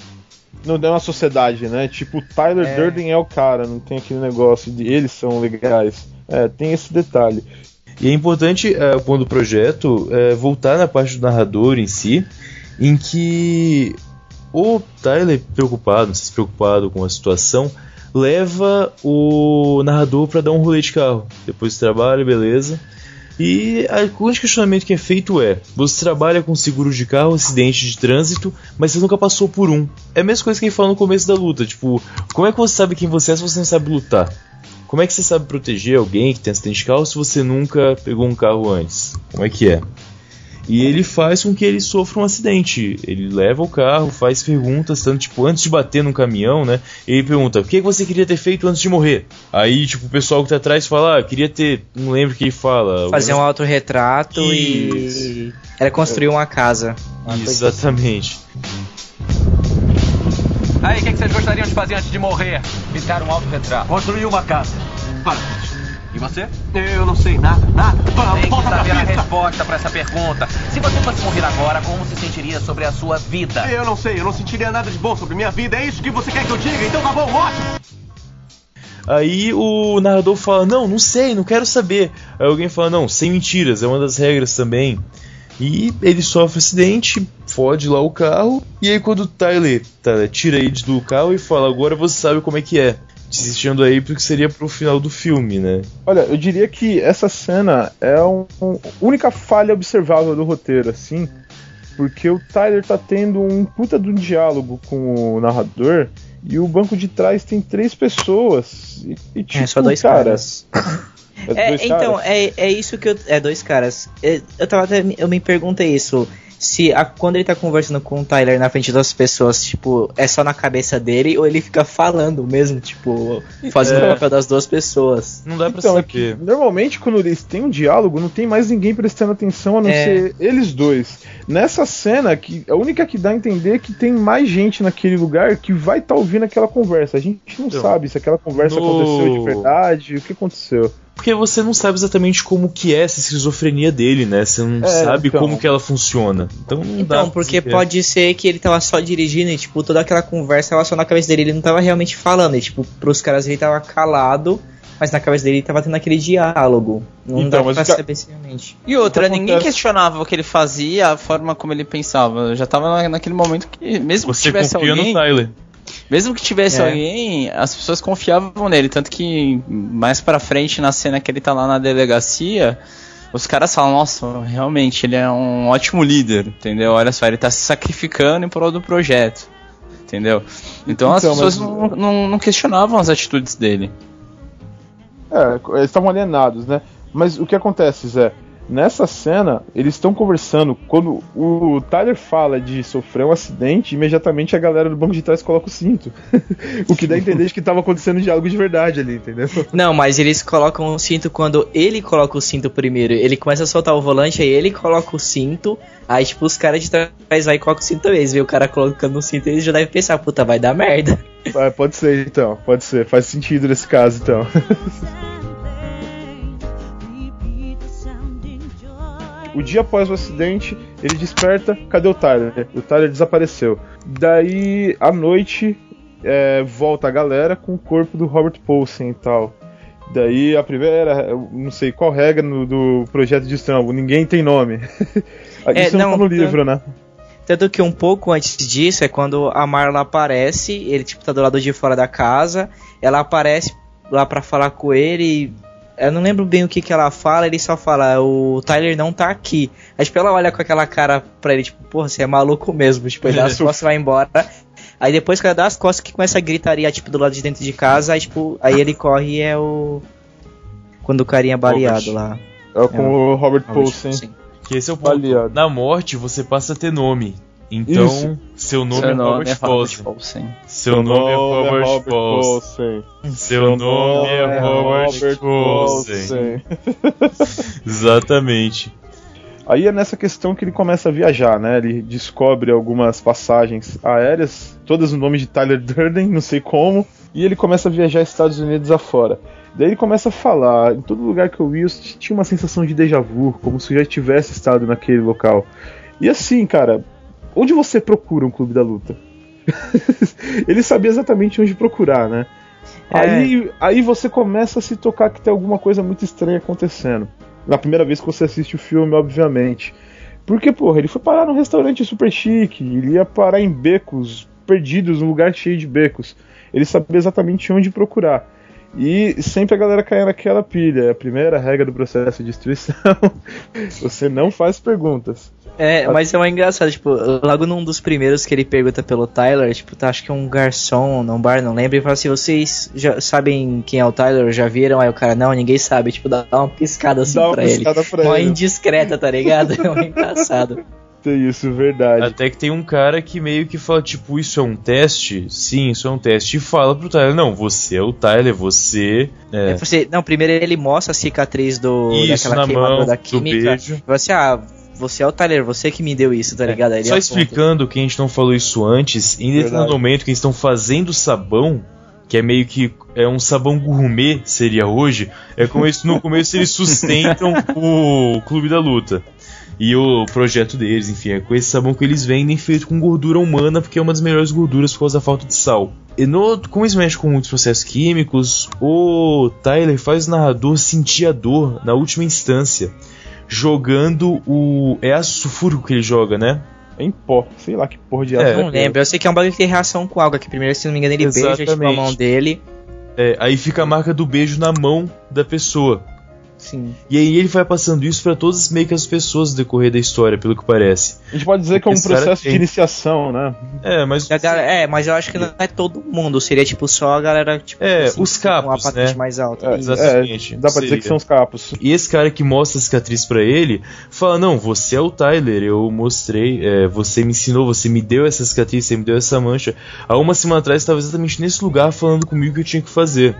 Não é uma sociedade, né? Tipo, o Tyler É. Durden é o cara, não tem aquele negócio de eles são legais. É, tem esse detalhe. E é importante, é, o ponto do projeto, é, voltar na parte do narrador em si, em que o Tyler, preocupado, não sei se preocupado com a situação, leva o narrador para dar um rolê de carro. Depois do trabalho, beleza. E o único questionamento que é feito é: você trabalha com seguro de carro, acidente de trânsito, mas você nunca passou por um. É a mesma coisa que ele fala no começo da luta: tipo, como é que você sabe quem você é se você não sabe lutar? Como é que você sabe proteger alguém que tem acidente de carro se você nunca pegou um carro antes? Como é que é? E ele faz com que ele sofra um acidente. Ele leva o carro, faz perguntas, tanto tipo, antes de bater num caminhão, né? Ele pergunta: o que você queria ter feito antes de morrer? Aí, tipo, o pessoal que tá atrás fala: ah, queria ter. Não lembro o que ele fala. fazer um autorretrato e era construir uma casa. Uma assim. exatamente. Aí, o que, que vocês gostariam de fazer antes de morrer? Pintar um autorretrato. Construir uma casa. Para. E você? Eu não sei nada, nada. Tem que saber a resposta pra essa pergunta. Se você fosse morrer agora, como se sentiria sobre a sua vida? Eu não sei, eu não sentiria nada de bom sobre minha vida. É isso que você quer que eu diga? Então tá bom, ótimo. Aí o narrador fala: Não, não sei, não quero saber. Aí alguém fala: Não, sem mentiras, é uma das regras também. E ele sofre acidente, fode lá o carro. E aí, quando o Tyler, Tyler tira ele do carro e fala: Agora você sabe como é que é. Desistindo aí porque seria pro final do filme, né? Olha, eu diria que essa cena é a um, um- única falha observável do roteiro, assim, porque o Tyler tá tendo um puta de um diálogo com o narrador e o banco de trás tem três pessoas. E, e, tipo, É, só dois cara, caras. é É, dois então, caras? é, é isso que eu. É dois caras. É, eu tava até. Eu me perguntei isso. Se a- quando ele tá conversando com o Tyler na frente das pessoas, tipo, é só na cabeça dele ou ele fica falando mesmo, tipo, fazendo É. o papel das duas pessoas. Não dá pra Então, é saber. que, normalmente quando eles têm um diálogo, não tem mais ninguém prestando atenção a não É. ser eles dois. Nessa cena, que a única que dá a entender é que tem mais gente naquele lugar que vai estar ouvindo aquela conversa. A gente não Então, sabe se aquela conversa no- aconteceu de verdade, o que aconteceu. Porque você não sabe exatamente como que é essa esquizofrenia dele, né? Você não É, sabe então. como que ela funciona. Então não dá Então, porque pode ser que ele tava só dirigindo e, tipo, toda aquela conversa tava só na cabeça dele, ele não tava realmente falando. E, tipo, pros caras ele tava calado, mas na cabeça dele tava tendo aquele diálogo. Não Então, dá pra saber se realmente. E outra, O que ninguém acontece- questionava o que ele fazia, a forma como ele pensava. Eu já tava na- naquele momento que, mesmo que Você tivesse confia alguém. no Tyler. Mesmo que tivesse É. alguém, as pessoas confiavam nele. Tanto que mais pra frente, na cena que ele tá lá na delegacia, os caras falam: Nossa, realmente, ele é um ótimo líder, entendeu? Olha só, ele tá se sacrificando em prol do projeto, entendeu? Então, as Então, pessoas mas- não, não- não questionavam as atitudes dele. É, eles estavam alienados, né? Mas o que acontece, Zé? Nessa cena, eles estão conversando. Quando o Tyler fala de sofrer um acidente, imediatamente a galera do banco de trás coloca o cinto. o que dá a entender de que estava acontecendo um diálogo de verdade ali, entendeu? Não, mas eles colocam o cinto quando ele coloca o cinto primeiro. Ele começa a soltar o volante, aí ele coloca o cinto. Aí, tipo, os caras de trás vai e colocam o cinto também. Eles vê o cara colocando o cinto e eles já devem pensar, puta, vai dar merda. É, pode ser, então. Pode ser. Faz sentido nesse caso, então. O dia após o acidente, ele desperta. Cadê o Tyler? O Tyler desapareceu. Daí, à noite, é, volta a galera com o corpo do Robert Paulsen e tal. Daí, a primeira, não sei qual regra no- do projeto de Strombo, ninguém tem nome. É, Isso não, não, tá no livro, né? Tanto que um pouco antes disso é quando a Marla aparece, ele tipo tá do lado de fora da casa, ela aparece lá pra falar com ele e eu não lembro bem o que que ela fala, ele só fala, o Tyler não tá aqui. Aí tipo, ela olha com aquela cara pra ele, tipo, porra, você é maluco mesmo, tipo, ele dá as costas e vai embora. Aí depois que ela dá as costas que começa a gritaria, tipo, do lado de dentro de casa, aí tipo, aí ele corre e é o... Quando o carinha baleado lá. É com o Robert Robert Paulsen. Paulsen. Que esse é o ponto. Aliado. Na morte você passa a ter nome. Então, Isso. seu nome Seu é nome Robert é Robert Paulsen. Seu nome é Robert Paulsen. Seu nome é Robert Paulsen. Exatamente. Aí é nessa questão que ele começa a viajar, né? Ele descobre algumas passagens aéreas, todas o nome de Tyler Durden, não sei como, e ele começa a viajar Estados Unidos afora. Daí ele começa a falar, em todo lugar que eu ia, eu tinha uma sensação de déjà vu, como se eu já tivesse estado naquele local. E assim, cara, onde você procura um clube da luta? ele sabia exatamente onde procurar, né? É. Aí, aí você começa a se tocar que tem alguma coisa muito estranha acontecendo. Na primeira vez que você assiste o filme, obviamente. Porque, porra, ele foi parar num restaurante super chique, ele ia parar em becos perdidos, num lugar cheio de becos. Ele sabia exatamente onde procurar. E sempre a galera caia naquela pilha. É a primeira regra do processo de destruição. você não faz perguntas. É, mas é uma engraçado, tipo, logo num dos primeiros que ele pergunta pelo Tyler, tipo, tá, acho que é um garçom num bar, não lembro, e fala assim, vocês já sabem quem é o Tyler, já viram? Aí o cara, não, ninguém sabe, tipo, dá uma piscada assim Dá uma pra piscada ele. pra Uma ele. indiscreta, tá ligado? É um engraçado. Tem isso, verdade. Até que tem um cara que meio que fala, tipo, isso é um teste? Sim, isso é um teste. E fala pro Tyler, não, você é o Tyler, você. É, É, você, não, primeiro ele mostra a cicatriz do, Isso, daquela na queimadura mão, da do química. beijo. Fala assim, ah, você é o Tyler, você que me deu isso, tá ligado? Aí Só aponta. explicando que a gente não falou isso antes, em determinado Verdade. momento que eles estão fazendo sabão, que é meio que é um sabão gourmet, seria hoje, é como eles no começo eles sustentam o clube da luta. E o projeto deles, enfim, é com esse sabão que eles vendem feito com gordura humana, porque é uma das melhores gorduras por causa da falta de sal. E no, como eles mexem com muitos processos químicos, o Tyler faz o narrador sentir a dor na última instância, jogando o. É ácido sulfúrico que ele joga, né? É em pó, sei lá que porra de É, ácido Não lembro, eu sei que é um bagulho que tem reação com algo, que primeiro, se não me engano, ele beija tipo, a Exatamente. mão dele. É, aí fica a marca do beijo na mão da pessoa. Sim. E aí ele vai passando isso pra todas meio que as pessoas no decorrer da história, pelo que parece. A gente pode dizer que é um processo tem. de iniciação, né? É, mas. A galera- é, mas eu acho que não é todo mundo, seria tipo só a galera, tipo, É, assim, os com a capos, patente né? mais alta. É, Isso. Exatamente. é, dá pra dizer que são os capos. E esse cara que mostra a cicatriz pra ele fala: Não, você é o Tyler, eu mostrei, é, você me ensinou, você me deu essa cicatriz, você me deu essa mancha. Há uma semana atrás estava exatamente nesse lugar falando comigo o que eu tinha que fazer.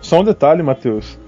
Só um detalhe, Matheus.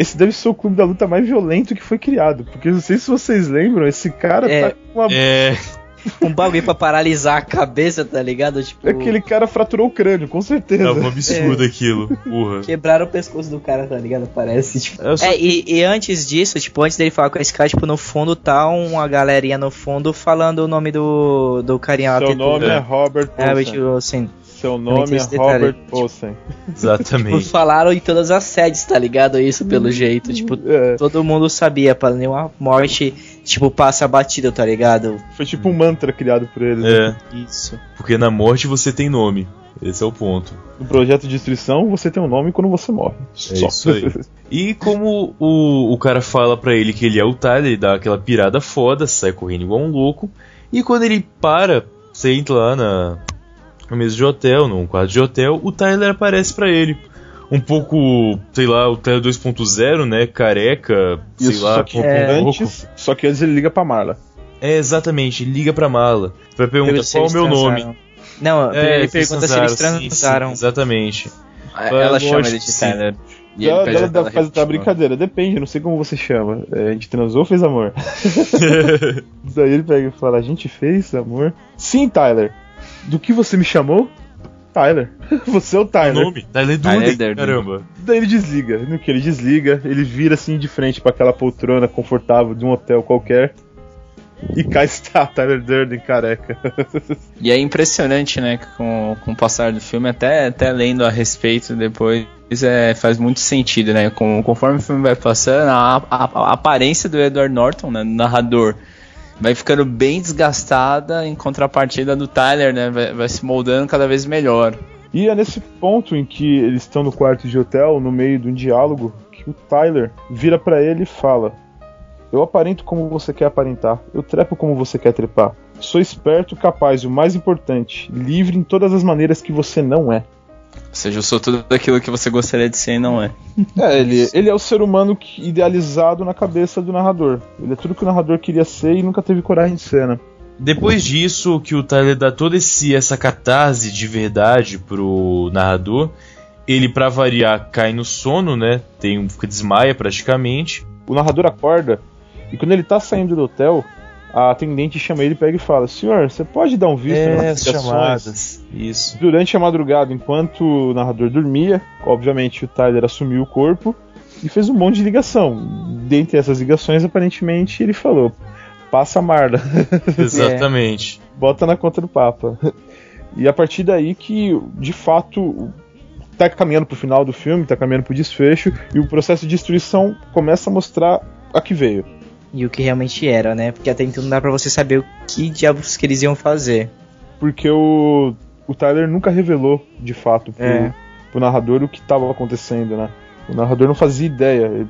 Esse deve ser o clube da luta mais violento que foi criado. Porque eu não sei se vocês lembram, esse cara É. tá com uma. É. Um bagulho pra paralisar a cabeça, tá ligado? Tipo, Aquele cara fraturou o crânio, com certeza. É um absurdo aquilo, porra. quebraram o pescoço do cara, tá ligado? Parece, tipo. Eu só- É, e, e antes disso, tipo, antes dele falar com esse cara, tipo, no fundo tá uma galerinha no fundo falando o nome do, do carinha lá. Seu tentou- nome é Robert É, Paulsen. tipo, assim. Seu nome é. Robert Paulsen. Exatamente. Falaram em todas as sedes, tá ligado? Isso pelo jeito. Tipo, É, todo mundo sabia, pra nenhuma morte, tipo, passa batido, tá ligado? foi tipo um mantra criado por eles. né? É, Isso. porque na morte você tem nome. Esse é o ponto. No projeto de destruição, você tem um nome quando você morre. É isso aí. E como o, o cara fala pra ele que ele é o Tyler, ele dá aquela pirada foda, sai correndo igual um louco. E quando ele para, você entra lá na, na mesa de hotel, num quarto de hotel, o Tyler aparece pra ele. Um pouco, sei lá, o Tyler 2.0, né? Careca, sei Isso, lá, só que É. um antes, só que antes ele liga pra Marla. É, exatamente, ele liga pra mala. Vai perguntar Pergunta se qual é o meu nome. Não, primeiro ele pergunta se eles transaram, sim, sim, exatamente. Ela Lógico chama ele de. Tyler. E Ela, ela pra ela faz a repetir. brincadeira, depende, não sei como você chama. É, a gente transou ou fez amor? Daí ele pega e fala: A gente fez amor? Sim, Tyler. Do que você me chamou? Tyler. Você é o O Tyler. nome? Tyler Durden, caramba. Daí ele desliga. No que ele desliga, ele vira assim de frente pra aquela poltrona confortável de um hotel qualquer. E cá está Tyler Durden careca. E é impressionante, né, que com, com o passar do filme, até, até lendo a respeito depois, é, faz muito sentido, né? Com, conforme o filme vai passando, a, a- a aparência do Edward Norton, né, narrador, vai ficando bem desgastada em contrapartida do Tyler, né? Vai, vai se moldando cada vez melhor. E é nesse ponto em que eles estão no quarto de hotel, no meio de um diálogo, que o Tyler vira pra ele e fala: Eu aparento como você quer aparentar, eu trepo como você quer trepar. Sou esperto, capaz e o mais importante, livre em todas as maneiras que você não é. Ou seja, eu sou tudo aquilo que você gostaria de ser e não é. É, ele, ele é o ser humano idealizado na cabeça do narrador. Ele é tudo que o narrador queria ser e nunca teve coragem de ser, né? Depois disso, que o Tyler dá toda esse, essa catarse de verdade pro narrador, ele, pra variar, cai no sono, né? Tem um, desmaia praticamente. O narrador acorda e quando ele tá saindo do hotel, a atendente chama ele, pega e fala: Senhor, você pode dar um visto É, nas as ligações?" chamadas. Isso. Durante a madrugada, enquanto o narrador dormia, obviamente o Tyler assumiu o corpo e fez um monte de ligação. Dentre essas ligações, aparentemente, ele falou: passa a Marla. Exatamente. Bota na conta do Papa. E a partir daí que, de fato, tá caminhando pro final do filme, tá caminhando pro desfecho, e o processo de destruição começa a mostrar a que veio. E o que realmente era, né? Porque até então não dá pra você saber o que diabos que eles iam fazer. Porque o, o Tyler nunca revelou, de fato, pro, É. pro narrador o que estava acontecendo, né? O narrador não fazia ideia.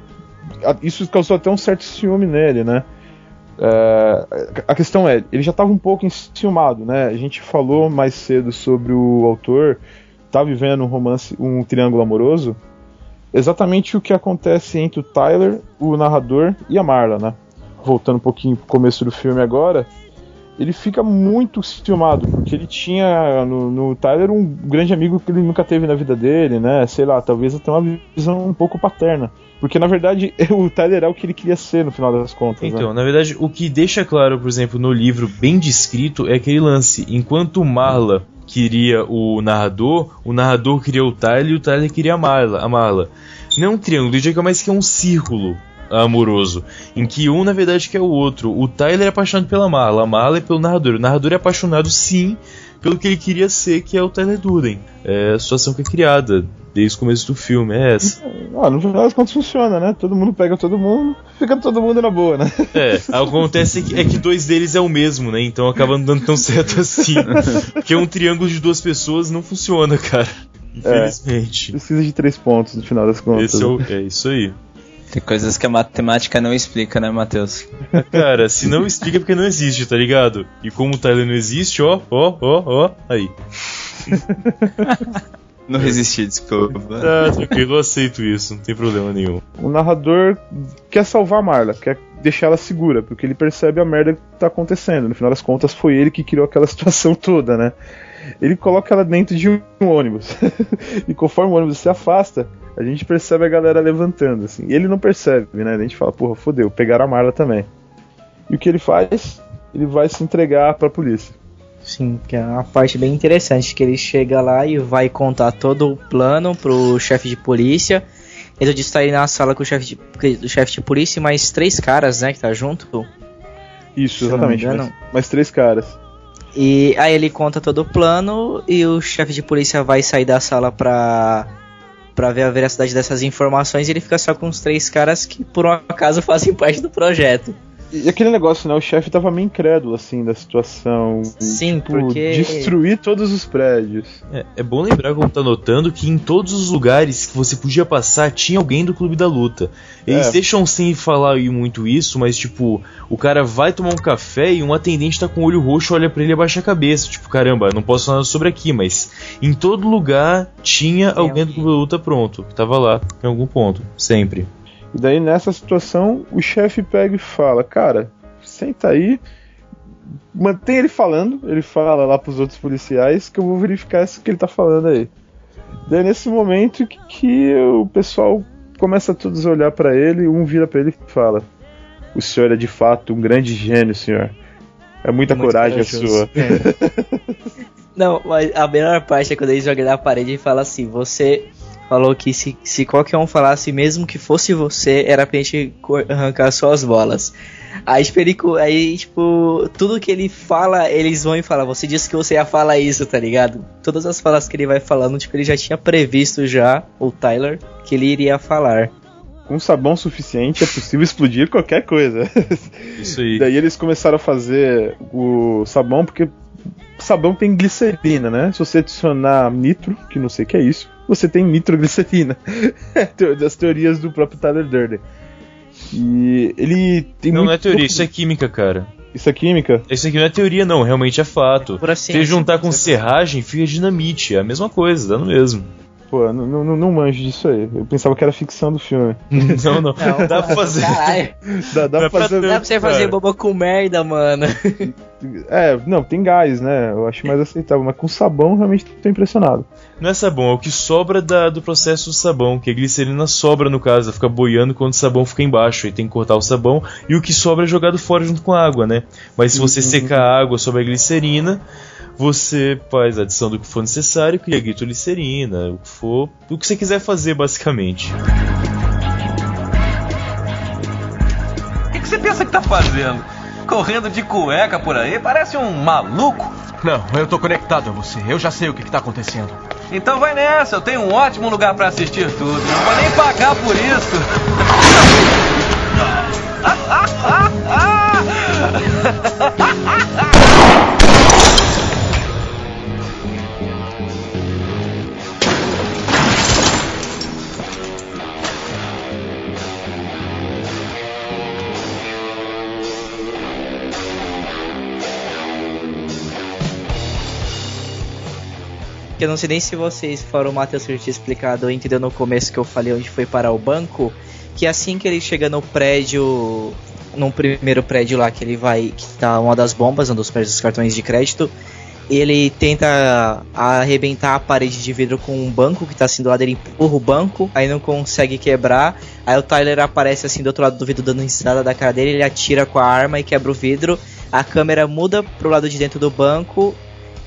Isso causou até um certo ciúme nele, né? É, a questão é, ele já estava um pouco enciumado, né? A gente falou mais cedo sobre o autor tá vivendo um romance, um triângulo amoroso. Exatamente o que acontece entre o Tyler, o narrador e a Marla, né? Voltando um pouquinho pro começo do filme agora, ele fica muito ciumado, porque ele tinha no, no Tyler um grande amigo que ele nunca teve na vida dele, né? Sei lá, talvez até uma visão um pouco paterna. Porque na verdade o Tyler é o que ele queria ser no final das contas. Então, né? na verdade, o que deixa claro, por exemplo, no livro bem descrito é aquele lance. Enquanto Marla queria o narrador, o narrador queria o Tyler e o Tyler queria a Marla. A Marla. Não é um triângulo, eu diria que é mais que é um círculo amoroso, em que um na verdade quer o outro. O Tyler é apaixonado pela Marla, a Marla é pelo narrador. O narrador é apaixonado sim pelo que ele queria ser, que é o Tyler Durden. É a situação que é criada desde o começo do filme, é essa. Ah, no final das contas funciona, né? Todo mundo pega todo mundo, fica todo mundo na boa, né? É, acontece que, é que dois deles é o mesmo, né? Então acaba não dando tão certo assim. Porque um triângulo de duas pessoas não funciona, cara. Infelizmente. Precisa de três pontos no final das contas. É, o- é isso aí. Tem coisas que a matemática não explica, né, Matheus? Cara, se não explica é porque não existe, tá ligado? E como o Tyler não existe, ó, ó, ó, ó, aí. Não resisti, desculpa. Tá, tranquilo, eu aceito isso, não tem problema nenhum. O narrador quer salvar a Marla, quer deixar ela segura, porque ele percebe a merda que tá acontecendo. No final das contas, foi ele que criou aquela situação toda, né? Ele coloca ela dentro de um ônibus. e conforme o ônibus se afasta, a gente percebe a galera levantando, assim. E ele não percebe, né? A gente fala, porra, fodeu, pegaram a Marla também. E o que ele faz? Ele vai se entregar pra polícia. Sim, que é uma parte bem interessante, que ele chega lá e vai contar todo o plano pro chefe de polícia. Ele diz que tá aí na sala com o chefe de, do chefe de polícia e mais três caras, né, que tá junto. Isso, exatamente. Mais, mais três caras. E aí ele conta todo o plano e o chefe de polícia vai sair da sala pra, pra ver a veracidade dessas informações ele fica só com os três caras que por um acaso fazem parte do projeto. E aquele negócio, né? O chefe tava meio incrédulo, assim, da situação. Sim, tipo, porque- Destruir todos os prédios. É, é bom lembrar, como tá notando, que em todos os lugares que você podia passar tinha alguém do Clube da Luta. Eles É. deixam sem falar muito isso, mas tipo, o cara vai tomar um café e um atendente tá com o olho roxo, olha pra ele e abaixa a cabeça. Tipo, caramba, não posso falar nada sobre aqui, mas em todo lugar tinha alguém do Clube da Luta pronto. que Tava lá, em algum ponto, sempre. E daí, nessa situação, o chefe pega e fala: Cara, senta aí, mantém ele falando. Ele fala lá pros outros policiais que eu vou verificar isso que ele tá falando aí. Daí, nesse momento que, que o pessoal começa a todos a olhar pra ele, um vira pra ele e fala: O senhor é de fato um grande gênio, senhor. É muita Muito coragem a corajoso. sua. Não, mas a melhor parte é quando ele joga na parede e fala assim: Você falou que se, se qualquer um falasse, mesmo que fosse você, era pra gente arrancar suas bolas. Aí, tipo, ele co- aí, tipo, tudo que ele fala, eles vão e falam: Você disse que você ia falar isso, tá ligado? Todas as falas que ele vai falando, tipo, ele já tinha previsto já, o Tyler, que ele iria falar. Com sabão suficiente é possível explodir qualquer coisa. Isso aí. Daí eles começaram a fazer o sabão, porque sabão tem glicerina, né? Se você adicionar nitro, que não sei o que é isso, você tem nitroglicerina. Das teorias do próprio Tyler Durden. E ele tem Não, muito não é teoria, isso é química, cara. Isso é química? Isso aqui não é teoria, não, realmente é fato. Assim, Se juntar com serragem, fica dinamite, é a mesma coisa, dá no mesmo. Pô, não, não, não manjo disso aí. Eu pensava que era ficção do filme. Não, não. Dá pra fazer. Caralho. Dá, dá Não é pra fazer. Dá pra você fazer boba com merda, mano. É, não, tem gás, né? Eu acho mais aceitável, mas com sabão realmente tô impressionado. Não é sabão, é o que sobra da- do processo do sabão, que a glicerina sobra no caso, ela fica boiando quando o sabão fica embaixo, e tem que cortar o sabão, e o que sobra é jogado fora junto com a água, né? Mas se você secar a água sobre a glicerina, você faz a adição do que for necessário, cria glicerina, o que for, o que você quiser fazer basicamente. O que, que você pensa que tá fazendo? Correndo de cueca por aí? Parece um maluco. Não, eu tô conectado a você. Eu já sei o que, que tá acontecendo. Então vai nessa, eu tenho um ótimo lugar pra assistir tudo. Não vou nem pagar por isso. Que eu não sei nem se vocês foram o Matheus que eu tinha explicado entendeu no começo que eu falei onde foi parar o banco. Que assim que ele chega no prédio. Num primeiro prédio lá que ele vai. Que tá uma das bombas, um dos dos cartões de crédito. Ele tenta arrebentar a parede de vidro com um banco que tá assim do lado, ele empurra o banco, aí não consegue quebrar. Aí o Tyler aparece assim do outro lado do vidro dando risada da cara dele, ele atira com a arma e quebra o vidro. A câmera muda pro lado de dentro do banco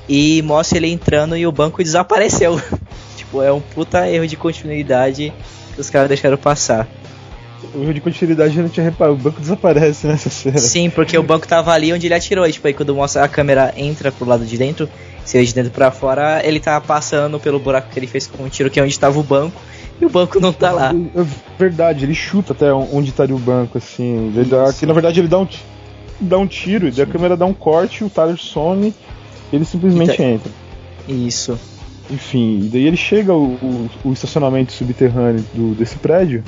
e mostra ele entrando e o banco desapareceu. tipo, é um puta erro de continuidade que os caras deixaram passar. O erro de continuidade eu não tinha reparado. O banco desaparece nessa cena. Sim, porque o banco tava ali onde ele atirou. E, tipo, aí quando mostra a câmera entra pro lado de dentro, se ele de dentro pra fora, ele tá passando pelo buraco que ele fez com o tiro, que é onde tava o banco, e o banco não tá lá. É verdade, ele chuta até onde estaria o banco, assim. Ele dá, que, na verdade ele dá um, dá um tiro, e a câmera dá um corte, o Tyler some, ele simplesmente Então- entra. Isso. Enfim, e daí ele chega ao estacionamento subterrâneo do, desse prédio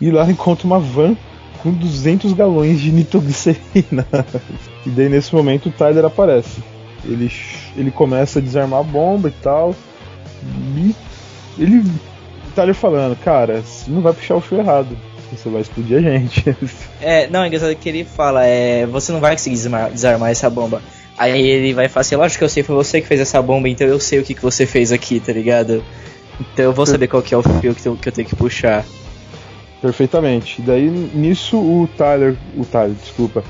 e lá encontra uma van com 200 galões de nitroglicerina. e daí nesse momento o Tyler aparece. Ele, ele começa a desarmar a bomba e tal. E ele. O Tyler falando, cara, você não vai puxar o fio errado. Você vai explodir a gente. É, não, é engraçado que ele fala, é, você não vai conseguir desarmar, desarmar essa bomba. Aí ele vai falar assim, lógico que eu sei, foi você que fez essa bomba, então eu sei o que, que você fez aqui, tá ligado? Então eu vou saber qual que é o fio que eu, que eu tenho que puxar. Perfeitamente. Daí nisso o Tyler, o Tyler, desculpa,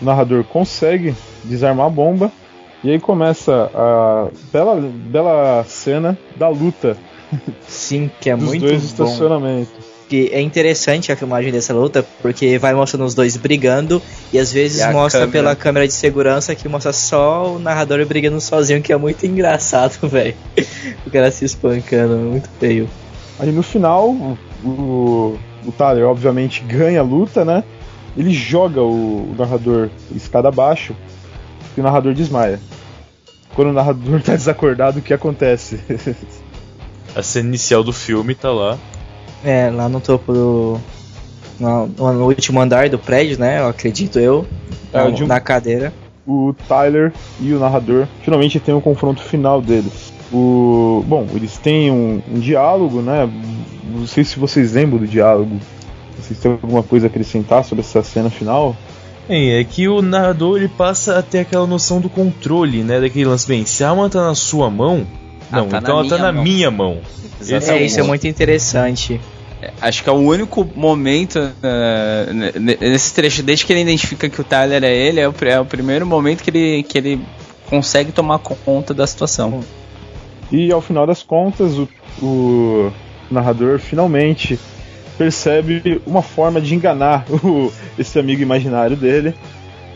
o narrador consegue desarmar a bomba e aí começa a bela, bela cena da luta Sim, que é dos muito dois bom. estacionamentos. Que é interessante a filmagem dessa luta, porque vai mostrando os dois brigando e às vezes E mostra câmera. pela câmera de segurança que mostra só o narrador brigando sozinho, que é muito engraçado, velho. O cara se espancando, muito feio. Aí no final o, o, o Tyler obviamente ganha a luta, né? Ele joga o, o narrador escada abaixo e o narrador desmaia. Quando o narrador tá desacordado, o que acontece? A cena inicial do filme tá lá. É, lá no topo do. No, no último andar do prédio, né? Eu acredito eu. É, na, um- na cadeira. o Tyler e o narrador finalmente tem um confronto final deles. O, bom, eles têm um, um diálogo, né? Não sei se vocês lembram do diálogo. Vocês têm alguma coisa a acrescentar sobre essa cena final? Bem, é que o narrador ele passa a ter aquela noção do controle, né? Daquele lance, bem, se a arma tá na sua mão, Ah, não, tá então ela tá na mão. minha mão. Esse É, o isso é muito interessante. Acho que é o único momento ne- nesse trecho, desde que ele identifica que o Tyler é ele, é o, é o primeiro momento que ele, que ele consegue tomar conta da situação. E ao final das contas, o, o narrador finalmente percebe uma forma de enganar o- esse amigo imaginário dele.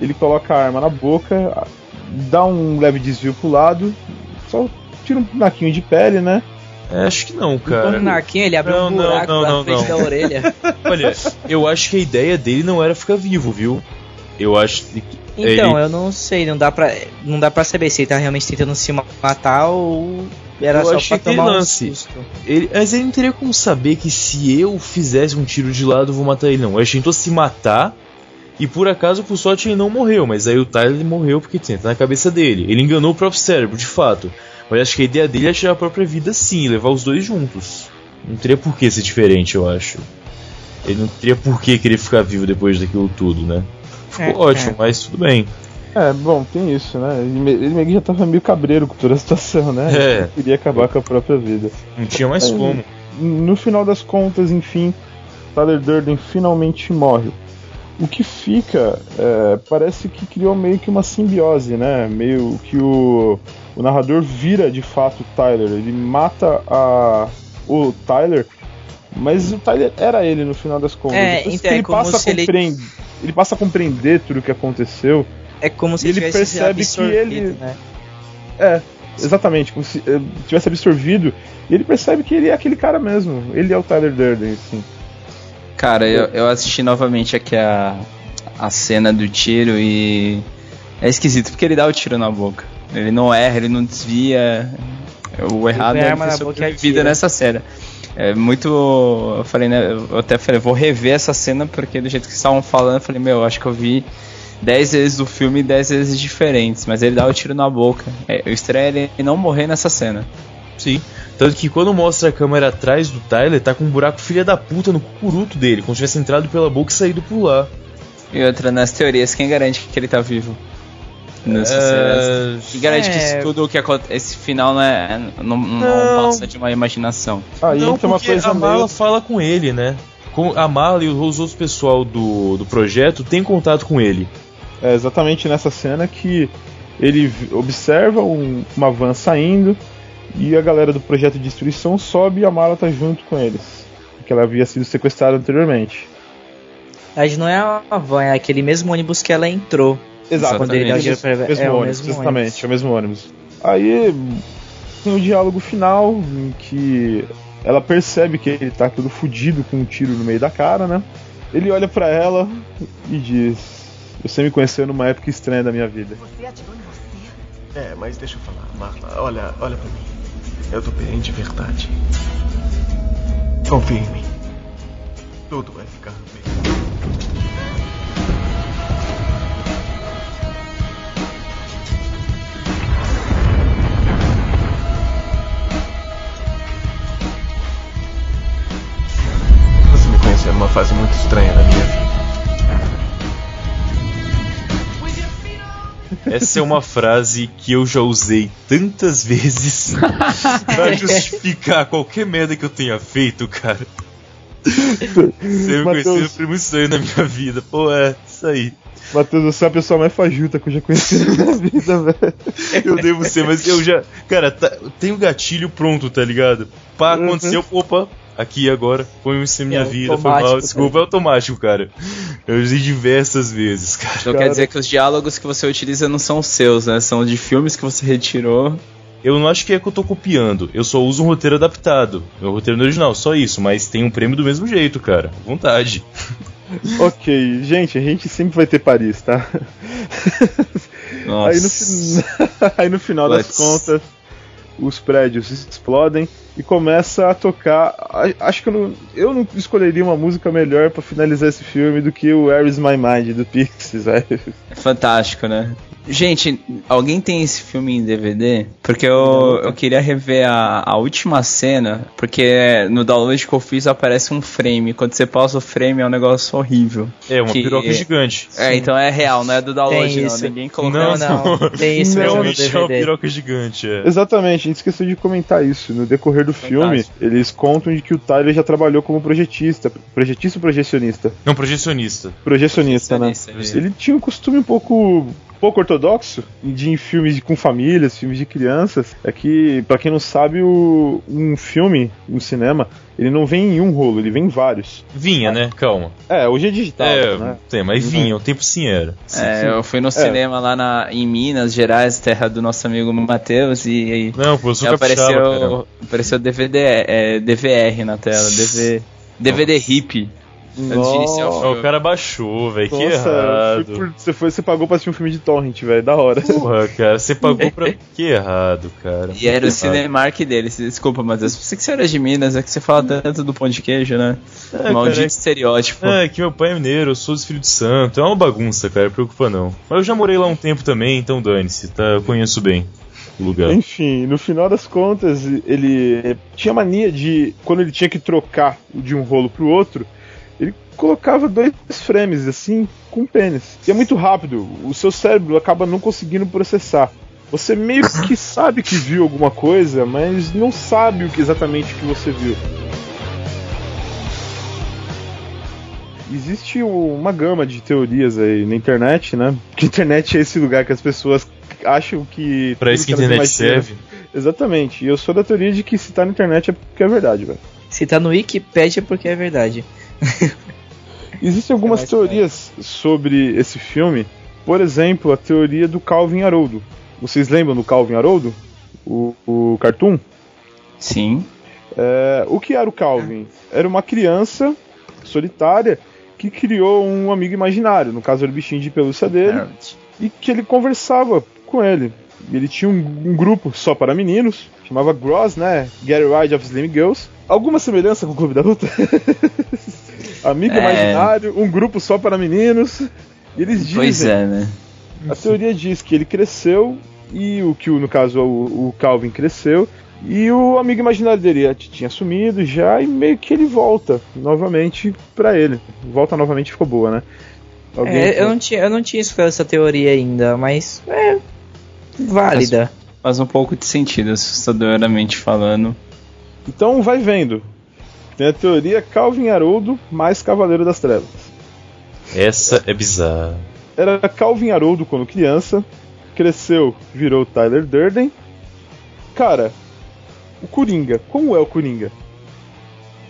Ele coloca a arma na boca, dá um leve desvio pro lado, só tira um naquinho de pele, né? É, acho que não, O cara. Narquinho, ele abre Não, um buraco não, na não, frente não. da orelha. Olha, eu acho que a ideia dele não era ficar vivo, viu? Eu acho que Então, ele- eu não sei, não dá pra, não dá pra saber se ele tá realmente tentando se matar ou era eu só pra tomar um lance. susto. Ele, mas ele não teria como saber que se eu fizesse um tiro de lado eu vou matar ele, não. Ele tentou se matar e por acaso, por sorte, ele não morreu. Mas aí o Tyler morreu porque tenta na cabeça dele. Ele enganou o próprio cérebro, de fato. Mas acho que a ideia dele é tirar a própria vida sim, levar os dois juntos. Não teria por que ser diferente, eu acho. Ele não teria por que querer ficar vivo depois daquilo tudo, né? Ficou É, ótimo, é. mas tudo bem. É, bom, tem isso, né? Ele, me- ele meio que já tava meio cabreiro com toda a situação, né? É. Ele queria acabar com a própria vida. Não tinha mais É, como. No final das contas, enfim, Tyler Durden finalmente morre. O que fica, é, parece que criou meio que uma simbiose, né? Meio que o, o narrador vira de fato o Tyler. Ele mata a, o Tyler, mas o Tyler era ele no final das contas. É, Depois então, que é ele como passa a ele- compreender, ele passa a compreender tudo o que aconteceu. É como se ele tivesse percebe que absorvido, ele- né? É, exatamente, como se eh, tivesse absorvido. E ele percebe que ele é aquele cara mesmo. Ele é o Tyler Durden, assim. Cara, eu, eu assisti novamente aqui a, a cena do tiro e. É esquisito porque ele dá o tiro na boca. Ele não erra, ele não desvia. O errado é ele e atira. nessa cena. É muito. Eu falei, né? Eu até falei, vou rever essa cena porque do jeito que estavam falando, eu falei, meu, acho que eu vi 10 vezes o filme 10 vezes diferentes. Mas ele dá o tiro na boca. É, o estranho ele não morrer nessa cena. Sim. Tanto que quando mostra a câmera atrás do Tyler, tá com um buraco filha da puta no cucuruto dele, como se tivesse entrado pela boca e saído por lá. E outra, nas teorias, quem garante que ele tá vivo? Nessa É, cena? Quem garante que é. isso tudo o que acontece. Esse final não, é, não, não Não. passa de uma imaginação. Aí não, entra uma coisa a Mala meio. fala com ele, né? Com a Mala e os outros pessoal do, do projeto têm contato com ele. É exatamente nessa cena que ele observa um- uma van saindo e a galera do projeto de destruição sobe e a mala tá junto com eles. Porque ela havia sido sequestrada anteriormente. Mas não é a van, é aquele mesmo ônibus que ela entrou. Quando ele pra- mesmo é o ônibus, mesmo exatamente, ônibus. é o mesmo ônibus. Aí tem o diálogo final em que ela percebe que ele tá todo fudido com um tiro no meio da cara, né? Ele olha pra ela e diz: Você me conheceu numa época estranha da minha vida. É, mas deixa eu falar, Marla. Olha, olha pra mim. Eu tô bem de verdade. Confia em mim. Tudo vai Essa é uma frase que eu já usei tantas vezes pra justificar qualquer merda que eu tenha feito, cara. Você me conheceu Matheus. foi muito estranho na minha vida. Pô, é, isso aí. Matheus, você é a pessoa mais fajuta que eu já conheci na minha vida, velho. Eu devo ser, mas eu já. Cara, tá, tem o gatilho pronto, tá ligado? Pá, Uhum. aconteceu, opa, aqui agora, foi isso na minha É vida, foi mal, desculpa, é automático, cara. Eu usei diversas vezes, cara. Então Cara. quer dizer que os diálogos que você utiliza não são os seus, né? São de filmes que você retirou. Eu não acho que é que eu tô copiando, eu só uso um roteiro adaptado. Meu roteiro no original, só isso, mas tem um prêmio do mesmo jeito, cara. Vontade. ok, gente, a gente sempre vai ter Paris, tá? Nossa. Aí no, fin- Aí no final das Putz. contas, os prédios explodem e começa a tocar. Acho que eu não, eu não escolheria uma música melhor pra finalizar esse filme do que o Where Is My Mind do Pixies, velho. É fantástico, né? Gente, alguém tem esse filme em DVD? Porque eu, eu queria rever a, a última cena, porque no download que eu fiz aparece um frame. Quando você pausa o frame é um negócio horrível. É, uma Que- piroca gigante. É, então é real, não é do download, Tem não. isso. Ninguém colocou. Não, não, tem isso mesmo no Realmente é uma DVD. piroca gigante, é. Exatamente, a gente esqueceu de comentar isso. No decorrer do filme, eles contam de que o Tyler já trabalhou como projetista. Projetista ou projecionista? Não, projecionista. Projecionista, né? Projecionista, Ele tinha um costume um pouco pouco ortodoxo de em filmes com famílias, filmes de crianças, é que, pra quem não sabe, o, um filme no cinema, ele não vem em um rolo, ele vem em vários. Vinha, né? Calma. É, hoje é digital, é, né? tem, mas vinha, o tempo sim era. É, eu fui no cinema lá na, em Minas Gerais, terra do nosso amigo Matheus, e, e Não, pô, eu apareceu, apareceu DVD, é, DVR na tela, DV, DVD hip. Antes de iniciar o Ó, filme. o cara baixou, velho, que Nossa, errado. por- você, foi, você pagou pra assistir um filme de torrent, velho, da hora. Porra, cara, você pagou pra. que errado, cara. E era o. Cinemark dele, desculpa, mas eu pensei que você era de Minas, é que você fala tanto do pão de queijo, né? É, Maldito cara, é- estereótipo. É, que meu pai é mineiro, eu sou do filho de santo. É uma bagunça, cara, preocupa não. Mas eu já morei lá um tempo também, então dane-se, tá? Eu conheço bem. o lugar. Enfim, no final das contas, ele tinha mania de, quando ele tinha que trocar de um rolo pro outro, ele colocava dois frames assim com pênis. E é muito rápido, o seu cérebro acaba não conseguindo processar. Você meio que sabe que viu alguma coisa, mas não sabe o que exatamente que você viu. Existe uma gama de teorias aí na internet, né? Que a internet é esse lugar que as pessoas acham que. Pra isso que a internet serve. Exatamente. E eu sou da teoria de que se tá na internet é porque é verdade, velho. Se tá no Wikipedia é porque é verdade. Existem algumas teorias sobre esse filme. Por exemplo, a teoria do Calvin Haroldo. Vocês lembram do Calvin Haroldo? O, o cartoon? Sim. É, o que era o Calvin? Era uma criança solitária que criou um amigo imaginário, no caso era o bichinho de pelúcia dele, e que ele conversava com ele. Ele tinha um, um, grupo só para meninos, chamava Gross, né? Get Ride of Slim Girls. Alguma semelhança com o Clube da Luta? amigo é... imaginário, um grupo só para meninos. E eles dizem. Pois é, né? A teoria diz que ele cresceu e o que no caso o, o Calvin cresceu e o amigo imaginário dele tinha sumido já e meio que ele volta novamente para ele. Volta novamente ficou boa, né? É, eu, não tinha, eu não tinha escutado essa teoria ainda, mas é válida. Faz, faz um pouco de sentido, assustadoramente falando. Então vai vendo. Tem a teoria Calvin Haroldo mais Cavaleiro das Trevas. Essa é bizarra. Era Calvin Haroldo quando criança, cresceu, virou Tyler Durden. Cara, o Coringa. Como é o Coringa?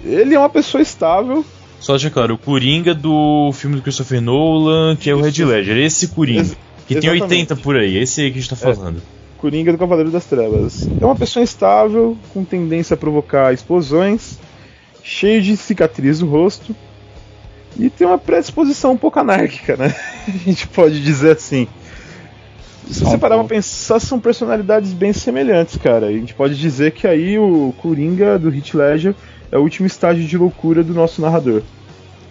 Ele é uma pessoa estável. Só de claro, o Coringa do filme do Christopher Nolan, que é o Red Ledger. Esse Coringa. Ex que tem 80 por aí, esse aí que a gente tá falando. É, Coringa do Cavaleiro das Trevas. É uma pessoa estável, com tendência a provocar explosões, cheio de cicatriz no rosto. E tem uma predisposição um pouco anárquica, né? A gente pode dizer assim. Se você parar pra pensar, são personalidades bem semelhantes, cara. A gente pode dizer que aí o Coringa do Hit Ledger é o último estágio de loucura do nosso narrador.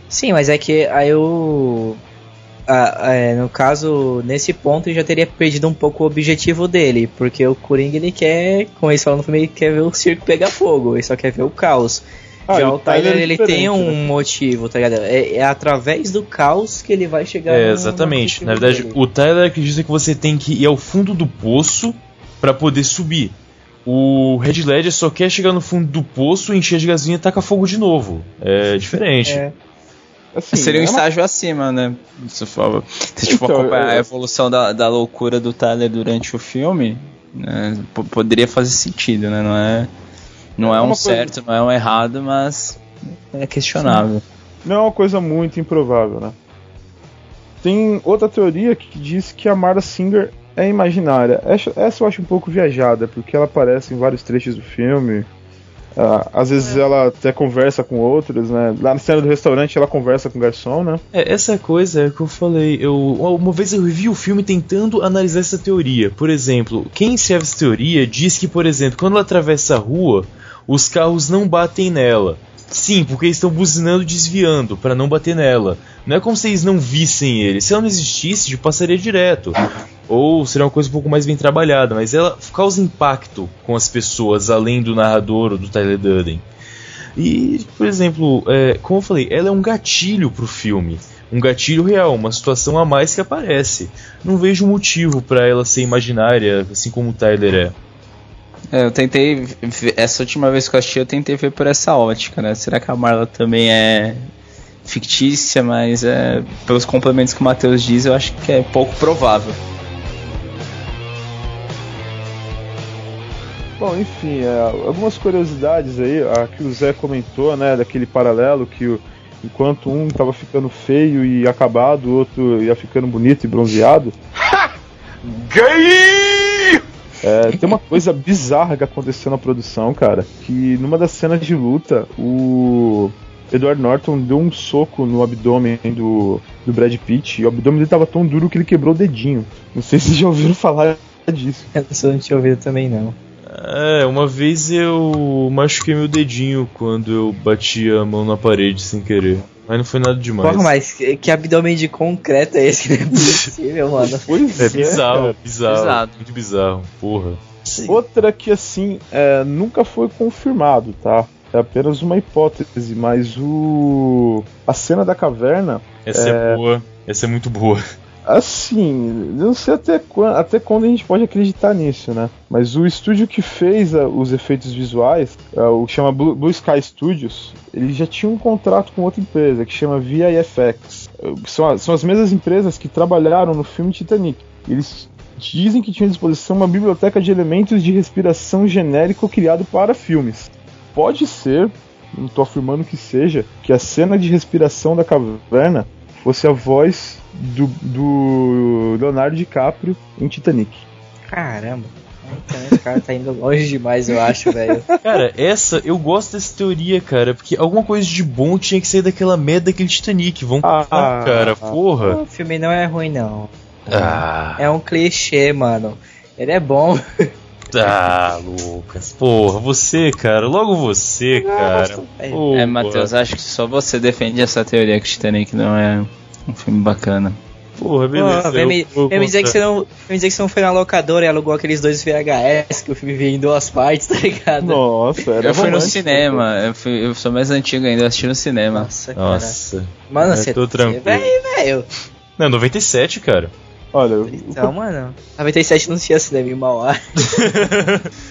Sim, mas é que aí o. Ah, é, no caso, nesse ponto, ele já teria perdido um pouco o objetivo dele, porque o Coringa ele quer, como eles falam no filme, ele quer ver o circo pegar fogo, ele só quer ver o caos. Ah, Já o Tyler, é ele tem um né? motivo, tá ligado? É, é, através do caos que ele vai chegar É, exatamente. Na verdade, dele. o Tyler acredita que você tem que ir ao fundo do poço para poder subir. O Red Ledger só quer chegar no fundo do poço, encher de gasolina e tacar fogo de novo. É diferente. É. Assim, Seria um é uma... estágio acima, né? Se for, se então, acompanhar eu... a evolução da, da loucura do Tyler durante o filme, né, poderia fazer sentido, né? Não é não é, é um certo, não é um errado, mas é questionável. Não é uma coisa muito improvável, né? Tem outra teoria que diz que a Mara Singer é imaginária. Essa, essa eu acho um pouco viajada, porque ela aparece em vários trechos do filme. Uh, às vezes é. ela até conversa com outros, né? Lá na cena do restaurante ela conversa com o garçom, né? É, essa coisa é que eu falei. Eu, uma vez eu vi o filme tentando analisar essa teoria. Por exemplo, quem serve essa teoria diz que, por exemplo, quando ela atravessa a rua, os carros não batem nela. Sim, porque eles estão buzinando desviando para não bater nela. Não é como se eles não vissem ele. Se ela não existisse, tipo, passaria direto. Ou seria uma coisa um pouco mais bem trabalhada, mas ela causa impacto com as pessoas, além do narrador ou do Tyler Durden. E, por exemplo, é, como eu falei, ela é um gatilho pro filme. Um gatilho real, uma situação a mais que aparece. Não vejo motivo para ela ser imaginária, assim como o Tyler é. É, eu tentei. Essa última vez que eu assisti, eu tentei ver por essa ótica, né? Será que a Marla também é fictícia, mas é, pelos complementos que o Matheus diz, eu acho que é pouco provável. Bom, enfim, é, algumas curiosidades aí, a que o Zé comentou, né, daquele paralelo que o, enquanto um tava ficando feio e acabado, o outro ia ficando bonito e bronzeado. Ha! É, tem uma coisa bizarra que aconteceu na produção, cara, que numa das cenas de luta, o Edward Norton deu um soco no abdômen do, do Brad Pitt e o abdômen dele tava tão duro que ele quebrou o dedinho. Não sei se vocês já ouviram falar disso. Eu não tinha ouvido também, não. É, uma vez eu machuquei meu dedinho quando eu bati a mão na parede sem querer. Mas não foi nada demais. Porra, mas que, que abdômen de concreto é esse? Não é possível, mano. Pois é, é bizarro, bizarro, bizarro. Muito bizarro, porra. Outra que, assim, é, nunca foi confirmado, tá? É apenas uma hipótese, mas o. A cena da caverna. Essa é, boa. Essa é muito boa. Assim, não sei até quando, até quando a gente pode acreditar nisso, né? Mas o estúdio que fez a, os efeitos visuais, é, o que chama Blue, Blue, Sky Studios, ele já tinha um contrato com outra empresa que chama VIFX. São, são as mesmas empresas que trabalharam no filme Titanic. Eles dizem que tinham à disposição uma biblioteca de elementos de respiração genérico criado para filmes. Pode ser, não estou afirmando que seja, que a cena de respiração da caverna fosse a voz do, do Leonardo DiCaprio em Titanic. Caramba. Então, esse cara tá indo longe demais, eu acho, velho. Cara, essa, eu gosto dessa teoria, cara, porque alguma coisa de bom tinha que sair daquela merda daquele Titanic. Vamos ah, ah, cara, porra. O filme não é ruim, não. Ah. É um clichê, mano. Ele é bom. Ah, Lucas, porra, você, cara, logo você, cara. é, Matheus, acho que só você defende essa teoria que o Titanic não é um filme bacana. Porra, beleza. Pô, vem, me, vem me dizer que você não, vem dizer que você não foi na locadora e alugou aqueles dois VHS que o filme veio em duas partes, tá ligado? Nossa, era Eu fui no cinema, eu, fui, eu sou mais antigo ainda, eu assisti no cinema. Nossa, Nossa. Cara. Mano, você, tô tranquilo. velho. Não, 97, cara. Olha, então, mano, 97 não tinha cinema em Mauá.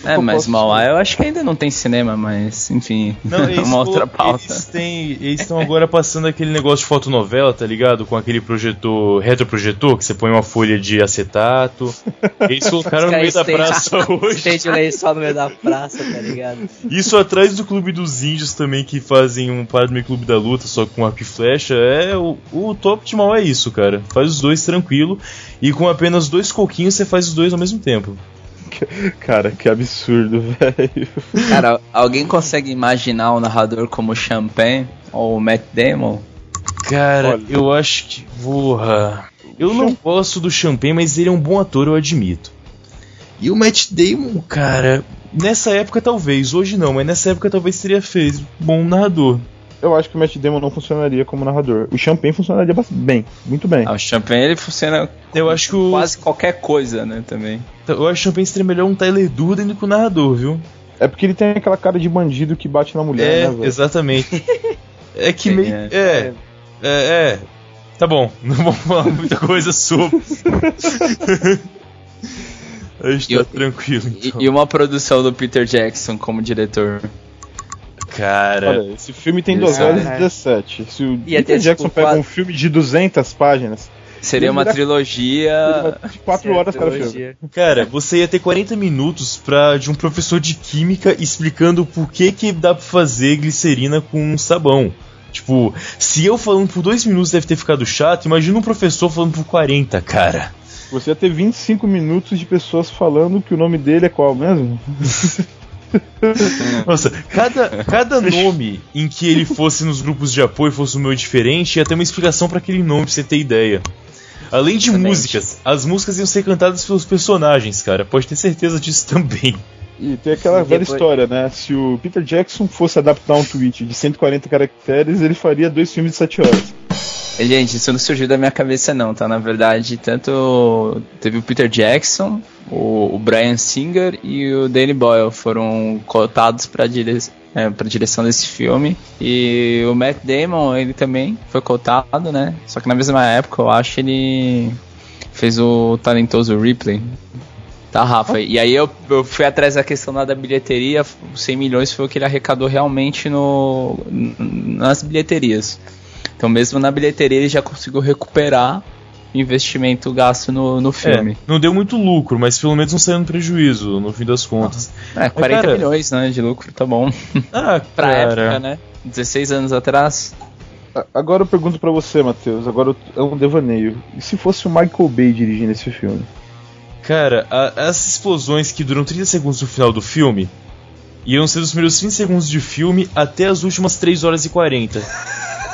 é, mas Mauá eu acho que ainda não tem cinema, mas enfim, não, é uma outra pauta. Eles estão agora passando aquele negócio de fotonovela, tá ligado? Com aquele projetor, retroprojetor, que você põe uma folha de acetato. Eles colocaram no meio da praça hoje. Tem de lençol no meio da praça, tá ligado? Isso atrás do Clube dos Índios também, que fazem um Padme Clube da Luta, só com arco e flecha. É, o, o top de mal é isso, cara. Faz os dois tranquilo. E com apenas dois coquinhos você faz os dois ao mesmo tempo. Cara, que absurdo, velho. Cara, alguém consegue imaginar o narrador como Champagne ou o Matt Damon? Cara, Olha. eu acho que. Porra. Eu não gosto do Champagne, mas ele é um bom ator, eu admito. E o Matt Damon, cara, nessa época talvez, hoje não, mas nessa época talvez teria feito bom narrador eu acho que o Matt Damon não funcionaria como narrador. O Champagne funcionaria bem, muito bem. Ah, o Champagne ele funciona eu acho que o... quase qualquer coisa, né, também. Eu acho que o Champagne seria melhor um Tyler Durden do que o narrador, viu? É porque ele tem aquela cara de bandido que bate na mulher, é, né, velho? Exatamente. é que meio... É. é, é, é. Tá bom, não vou falar muita coisa sobre. A gente tá tranquilo. Então. E uma produção do Peter Jackson como diretor. Cara. Olha, esse filme tem 2 horas e 17. Se o Ia Peter Jackson pega um filme de 200 páginas. Seria uma trilogia. De 4 horas cada filme. Cara, você ia ter 40 minutos pra, de um professor de química explicando por que, que dá pra fazer glicerina com sabão. Tipo, se eu falando por 2 minutos deve ter ficado chato, imagina um professor falando por 40, cara. Você ia ter 25 minutos de pessoas falando que o nome dele é qual mesmo? Nossa, cada, cada nome em que ele fosse nos grupos de apoio fosse um meu diferente, ia ter uma explicação para aquele nome, pra você ter ideia. Além de Excelente. músicas, as músicas iam ser cantadas pelos personagens, cara. Pode ter certeza disso também. E tem aquela velha história, né? Se o Peter Jackson fosse adaptar um tweet de 140 caracteres, ele faria dois filmes de 7 horas. Gente, isso não surgiu da minha cabeça não, tá? Na verdade, tanto teve o Peter Jackson, o, o Brian Singer e o Danny Boyle foram cotados para dire é, direção desse filme. E o Matt Damon, ele também foi cotado, né? Só que na mesma época, eu acho, ele fez o talentoso Ripley. Tá, Rafa. E aí eu, eu fui atrás da questão da bilheteria. 100 milhões foi o que ele arrecadou realmente no, nas bilheterias. Então, mesmo na bilheteria, ele já conseguiu recuperar investimento gasto no, no filme. É, não deu muito lucro, mas pelo menos não saiu no prejuízo, no fim das contas. Ah, é, 40 cara... milhões né, de lucro, tá bom. Ah, pra cara. época, né? 16 anos atrás. Agora eu pergunto para você, Matheus, agora é um devaneio. E se fosse o Michael Bay dirigindo esse filme? Cara, a, as explosões que duram 30 segundos no final do filme iam ser dos primeiros 20 segundos de filme até as últimas 3 horas e 40.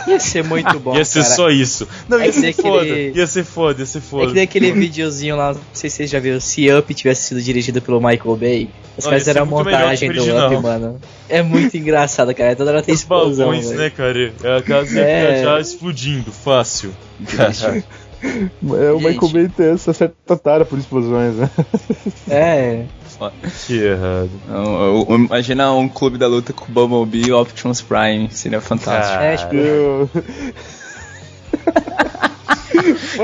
Ia ser muito bom. ia ser cara. só isso. Não, é ia ser foda. Aquele... Ia ser foda, ia ser foda. É que nem aquele videozinho lá, não sei se vocês já viram, se Up tivesse sido dirigido pelo Michael Bay. Os caras eram a montagem do Up, mano. É muito engraçado, cara. Toda hora tem Os explosão. balões, né, cara? É a casa é... já explodindo, fácil. É, o Michael Bay tem essa certa tara por explosões, né? É. foda. Que errado. Imagina um clube da luta com o Bumblebee e o Optimus Prime. Seria fantástico. É, tipo, Eu...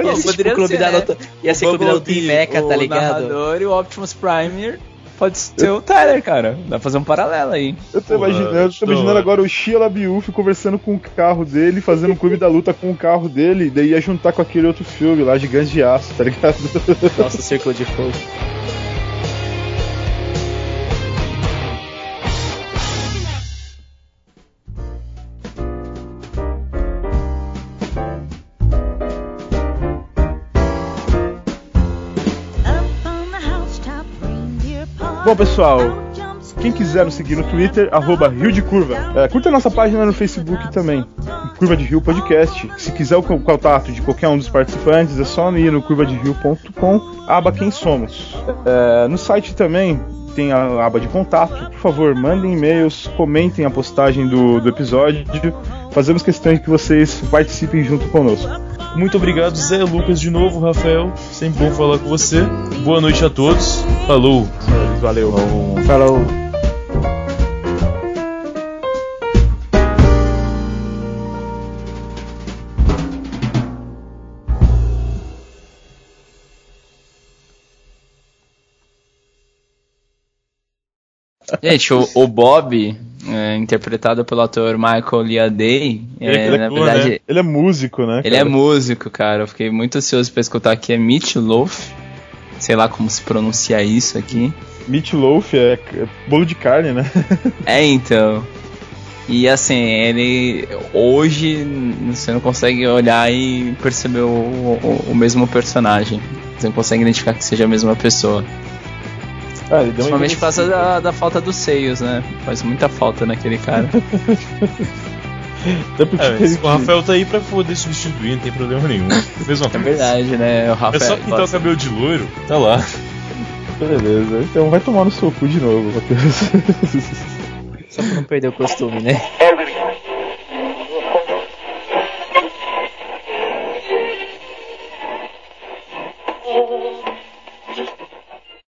ia ser tipo o clube da luta. Ia ser o clube da luta em Mecha, tá o ligado? narrador e o Optimus Prime pode ser o Tyler, cara. Dá pra fazer um paralelo aí. Eu tô imaginando, eu tô estou- imaginando agora o Shia LaBeouf conversando com o carro dele, fazendo um clube da luta com o carro dele, daí ia juntar com aquele outro filme lá, Gigantes de Aço, tá ligado? Nossa, Círculo de Fogo. Bom, pessoal, quem quiser nos seguir no Twitter, arroba Rio de Curva. É, curta nossa página no Facebook também, Curva de Rio Podcast. Se quiser o co- contato de qualquer um dos participantes, é só ir no curvaderio.com, aba Quem Somos. É, no site também tem a aba de contato. Por favor, mandem e-mails, comentem a postagem do, do episódio. Fazemos questão de que vocês participem junto conosco. Muito obrigado, Zé Lucas, de novo, Rafael. Sempre bom falar com você. Boa noite a todos. Falou. Valeu. Falou. Gente, o, o Bob, é, interpretado pelo ator Michael Liaday, Ele, é, ele é na cool, verdade, né? ele é músico, né? ele é cara? músico, cara. Eu fiquei muito ansioso pra escutar aqui. É Meat Loaf. Sei lá como se pronuncia isso aqui. Meat loaf é, é bolo de carne, né? É, então. E assim, ele. Hoje você não consegue olhar e perceber o, o, o mesmo personagem. Você não consegue identificar que seja a mesma pessoa. Ah, Principalmente por causa da, da falta dos seios, né? Faz muita falta naquele cara. Até porque É, ele- o Rafael tá aí pra poder substituir, não tem problema nenhum. Mesma É coisa. verdade, né? O É Rafael. só pintar o cabelo de loiro, tá lá. Beleza, então vai tomar no seu cu de novo, Matheus. Só pra não perder o costume, né?